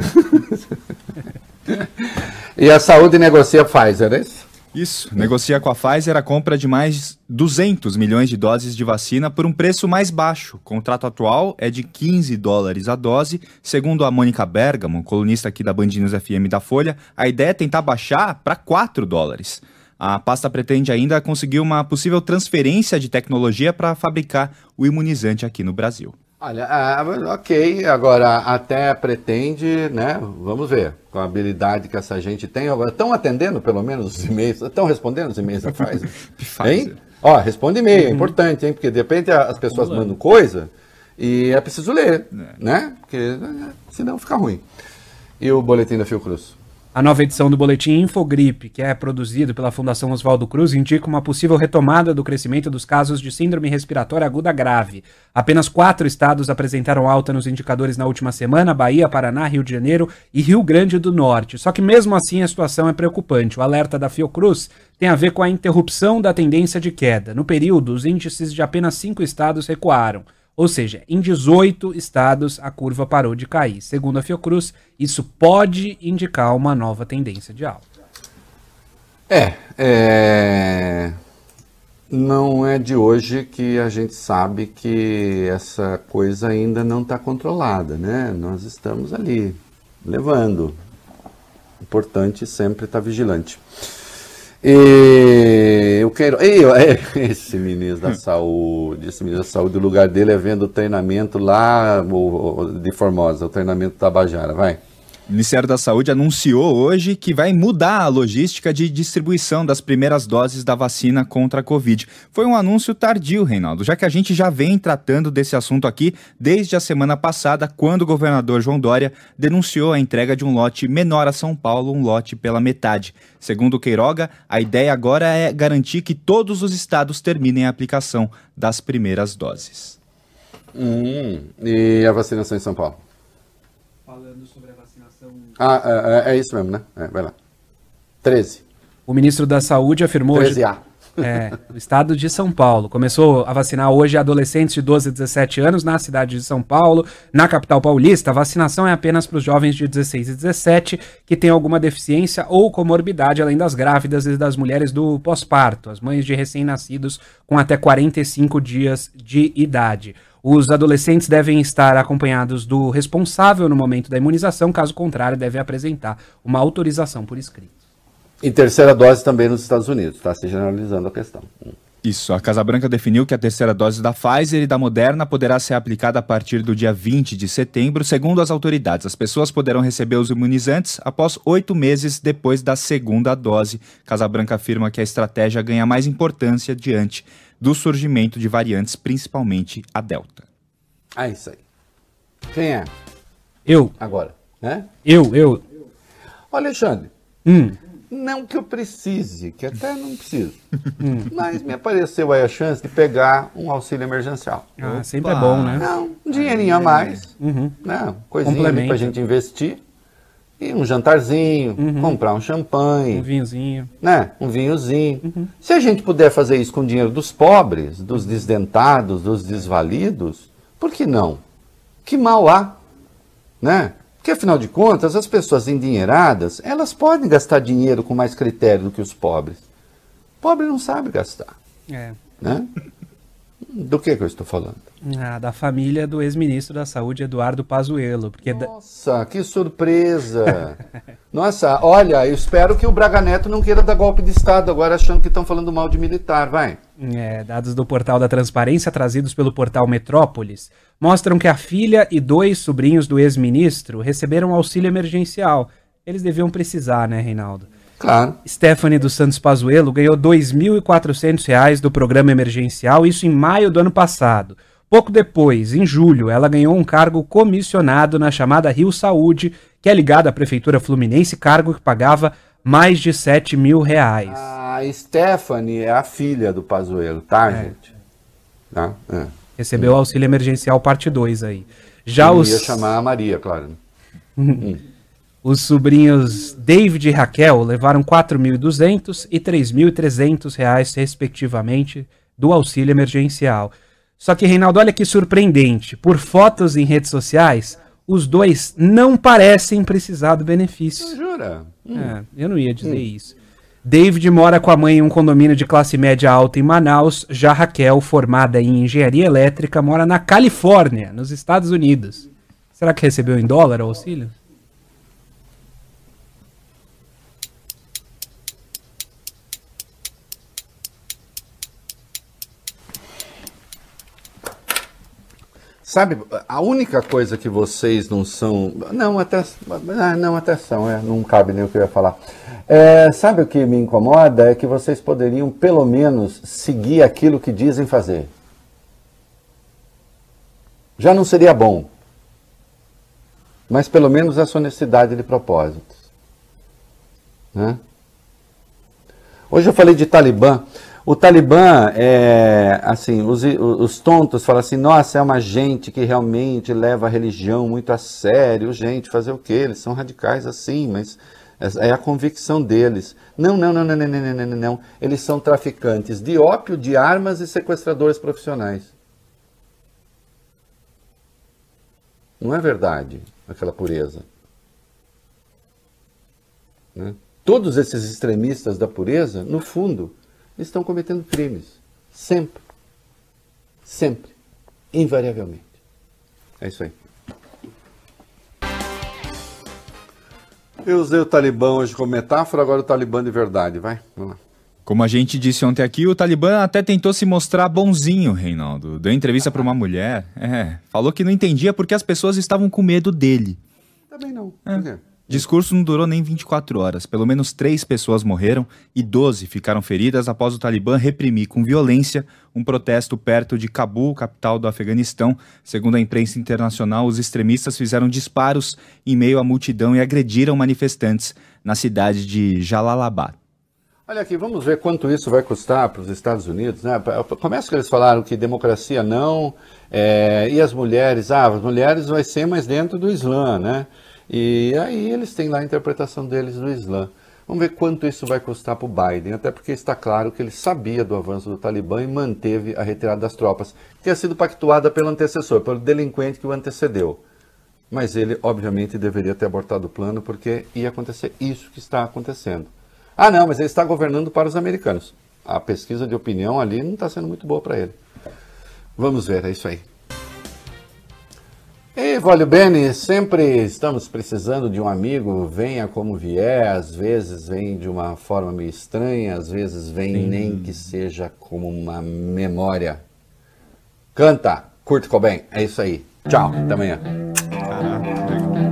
[SPEAKER 2] e a saúde negocia Pfizer, é isso?
[SPEAKER 3] Isso, negocia com a Pfizer a compra de mais 200 milhões de doses de vacina por um preço mais baixo. O contrato atual é de 15 dólares a dose. Segundo a Mônica Bergamo, colunista aqui da Band News FM da Folha, a ideia é tentar baixar para 4 dólares. A pasta pretende ainda conseguir uma possível transferência de tecnologia para fabricar o imunizante aqui no Brasil.
[SPEAKER 2] Olha, ah, ok, agora até pretende, né? Vamos ver, com a habilidade que essa gente tem. Agora, estão atendendo pelo menos os e-mails, estão respondendo os e-mails da Pfizer? hein? Ó, responde e-mail, é uhum. importante, hein? Porque de repente as pessoas mandam coisa e é preciso ler, é. né? Porque senão fica ruim. E o boletim da Fiocruz?
[SPEAKER 4] A nova edição do boletim Infogripe, que é produzido pela Fundação Oswaldo Cruz, indica uma possível retomada do crescimento dos casos de síndrome respiratória aguda grave. Apenas quatro estados apresentaram alta nos indicadores na última semana: Bahia, Paraná, Rio de Janeiro e Rio Grande do Norte. Só que mesmo assim a situação é preocupante. O alerta da Fiocruz tem a ver com a interrupção da tendência de queda. No período, os índices de apenas cinco estados recuaram. Ou seja, em 18 estados a curva parou de cair. Segundo a Fiocruz, isso pode indicar uma nova tendência de alta.
[SPEAKER 2] É, é, não é de hoje que a gente sabe que essa coisa ainda não está controlada, né? Nós estamos ali levando. Importante sempre estar tá vigilante. E eu quero. esse ministro da Saúde, esse ministro da Saúde, o lugar dele é vendo o treinamento lá de Formosa, o treinamento Tabajara, vai.
[SPEAKER 3] O Ministério da Saúde anunciou hoje que vai mudar a logística de distribuição das primeiras doses da vacina contra a Covid. Foi um anúncio tardio, Reinaldo, já que a gente já vem tratando desse assunto aqui desde a semana passada, quando o governador João Dória denunciou a entrega de um lote menor a São Paulo, um lote pela metade. Segundo Queiroga, a ideia agora é garantir que todos os estados terminem a aplicação das primeiras doses.
[SPEAKER 2] Hum, e a vacinação em São Paulo? Falando sobre ah, é, é, é isso mesmo, né? É, vai lá. 13.
[SPEAKER 4] O ministro da Saúde afirmou
[SPEAKER 2] 13A.
[SPEAKER 4] É, o estado de São Paulo. Começou a vacinar hoje adolescentes de 12 a 17 anos na cidade de São Paulo, na capital paulista. A vacinação é apenas para os jovens de 16 e 17 que têm alguma deficiência ou comorbidade, além das grávidas e das mulheres do pós-parto, as mães de recém-nascidos com até 45 dias de idade. Os adolescentes devem estar acompanhados do responsável no momento da imunização, caso contrário, devem apresentar uma autorização por escrito.
[SPEAKER 2] E terceira dose também nos Estados Unidos, está se generalizando a questão.
[SPEAKER 3] Isso, a Casa Branca definiu que a terceira dose da Pfizer e da Moderna poderá ser aplicada a partir do dia 20 de setembro. Segundo as autoridades, as pessoas poderão receber os imunizantes após oito meses depois da segunda dose. Casa Branca afirma que a estratégia ganha mais importância diante do surgimento de variantes, principalmente a Delta.
[SPEAKER 2] Ah, isso aí. Quem é?
[SPEAKER 4] Eu.
[SPEAKER 2] Agora, né?
[SPEAKER 4] Eu, eu.
[SPEAKER 2] Olha, Alexandre.
[SPEAKER 4] Hum.
[SPEAKER 2] Não que eu precise, que até não preciso. Hum. Mas me apareceu aí a chance de pegar um auxílio emergencial.
[SPEAKER 4] Ah, Opa. sempre é bom, né?
[SPEAKER 2] Não, um dinheirinho a mais. Uhum. Né? Coisinha ali pra gente investir. E um jantarzinho, uhum. comprar um champanhe.
[SPEAKER 4] Um vinhozinho.
[SPEAKER 2] Né? Um vinhozinho. Uhum. Se a gente puder fazer isso com o dinheiro dos pobres, dos desdentados, dos desvalidos, por que não? Que mal há, né? Porque afinal de contas, as pessoas endinheiradas, elas podem gastar dinheiro com mais critério do que os pobres. O pobre não sabe gastar.
[SPEAKER 4] É.
[SPEAKER 2] Né? Do que, que eu estou falando?
[SPEAKER 4] Ah, da família do ex-ministro da Saúde, Eduardo Pazuello. Porque
[SPEAKER 2] Nossa, que surpresa! Nossa, olha, eu espero que o Braga Neto não queira dar golpe de Estado agora achando que estão falando mal de militar, vai.
[SPEAKER 4] É, dados do portal da Transparência, trazidos pelo portal Metrópolis, mostram que a filha e dois sobrinhos do ex-ministro receberam auxílio emergencial. Eles deviam precisar, né, Reinaldo?
[SPEAKER 2] Claro.
[SPEAKER 4] Stephanie dos Santos Pazuello ganhou R$ 2.400 do programa emergencial, isso em maio do ano passado. Pouco depois, em julho, ela ganhou um cargo comissionado na chamada Rio Saúde, que é ligada à Prefeitura Fluminense, cargo que pagava mais de 7 mil reais.
[SPEAKER 2] A Stephanie é a filha do Pazuello, tá, é. gente?
[SPEAKER 4] Tá? É. Recebeu auxílio emergencial parte 2 aí. Já Eu
[SPEAKER 2] os... ia chamar a Maria, claro. hum.
[SPEAKER 4] Os sobrinhos David e Raquel levaram 4.200 e 3.300 reais, respectivamente, do auxílio emergencial. Só que, Reinaldo, olha que surpreendente. Por fotos em redes sociais, os dois não parecem precisar do benefício.
[SPEAKER 2] Jura?
[SPEAKER 4] Hum. É, eu não ia dizer hum. isso. David mora com a mãe em um condomínio de classe média alta em Manaus. Já Raquel, formada em engenharia elétrica, mora na Califórnia, nos Estados Unidos. Será que recebeu em dólar o auxílio?
[SPEAKER 2] Sabe, a única coisa que vocês não são. Não, até. Ah, não, até são, é, não cabe nem o que eu ia falar. É, sabe o que me incomoda? É que vocês poderiam, pelo menos, seguir aquilo que dizem fazer. Já não seria bom. Mas pelo menos essa honestidade de propósitos. Né? Hoje eu falei de Talibã. O Talibã, é, assim, os, os tontos falam assim, nossa, é uma gente que realmente leva a religião muito a sério. Gente, fazer o quê? Eles são radicais assim, mas é a convicção deles. Não, não, não, não, não, não, não, não. Eles são traficantes de ópio, de armas e sequestradores profissionais. Não é verdade aquela pureza. Né? todos esses extremistas da pureza, no fundo, estão cometendo crimes. Sempre. Sempre. Invariavelmente. É isso aí. Eu usei o Talibã hoje como metáfora, agora o Talibã de verdade. Vai, vamos lá.
[SPEAKER 5] Como a gente disse ontem aqui, o Talibã até tentou se mostrar bonzinho, Reinaldo. Deu entrevista para uma mulher. É, falou que não entendia porque as pessoas estavam com medo dele.
[SPEAKER 2] Também não.
[SPEAKER 5] É.
[SPEAKER 2] Por quê?
[SPEAKER 5] Discurso não durou nem 24 horas. Pelo menos três pessoas morreram e 12 ficaram feridas após o Talibã reprimir com violência um protesto perto de Cabul, capital do Afeganistão. Segundo a imprensa internacional, os extremistas fizeram disparos em meio à multidão e agrediram manifestantes na cidade de Jalalabad.
[SPEAKER 2] Olha aqui, vamos ver quanto isso vai custar para os Estados Unidos. Né? Começa que eles falaram que democracia não, é, e as mulheres, ah, as mulheres vai ser mais dentro do Islã, né? E aí eles têm lá a interpretação deles do Islã. Vamos ver quanto isso vai custar para o Biden, até porque está claro que ele sabia do avanço do Talibã e manteve a retirada das tropas, que tinha sido pactuada pelo antecessor, pelo delinquente que o antecedeu. Mas ele, obviamente, deveria ter abortado o plano, porque ia acontecer isso que está acontecendo. Ah, não, mas ele está governando para os americanos. A pesquisa de opinião ali não está sendo muito boa para ele. Vamos ver, é isso aí. E Vólio Bene, sempre estamos precisando de um amigo, venha como vier, às vezes vem de uma forma meio estranha, às vezes vem
[SPEAKER 5] Sim.
[SPEAKER 2] nem que seja como uma memória. Canta, Kurt Cobain, é isso aí. Tchau, até amanhã.
[SPEAKER 5] Caraca, legal.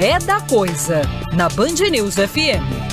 [SPEAKER 1] É da Coisa na Band News FM.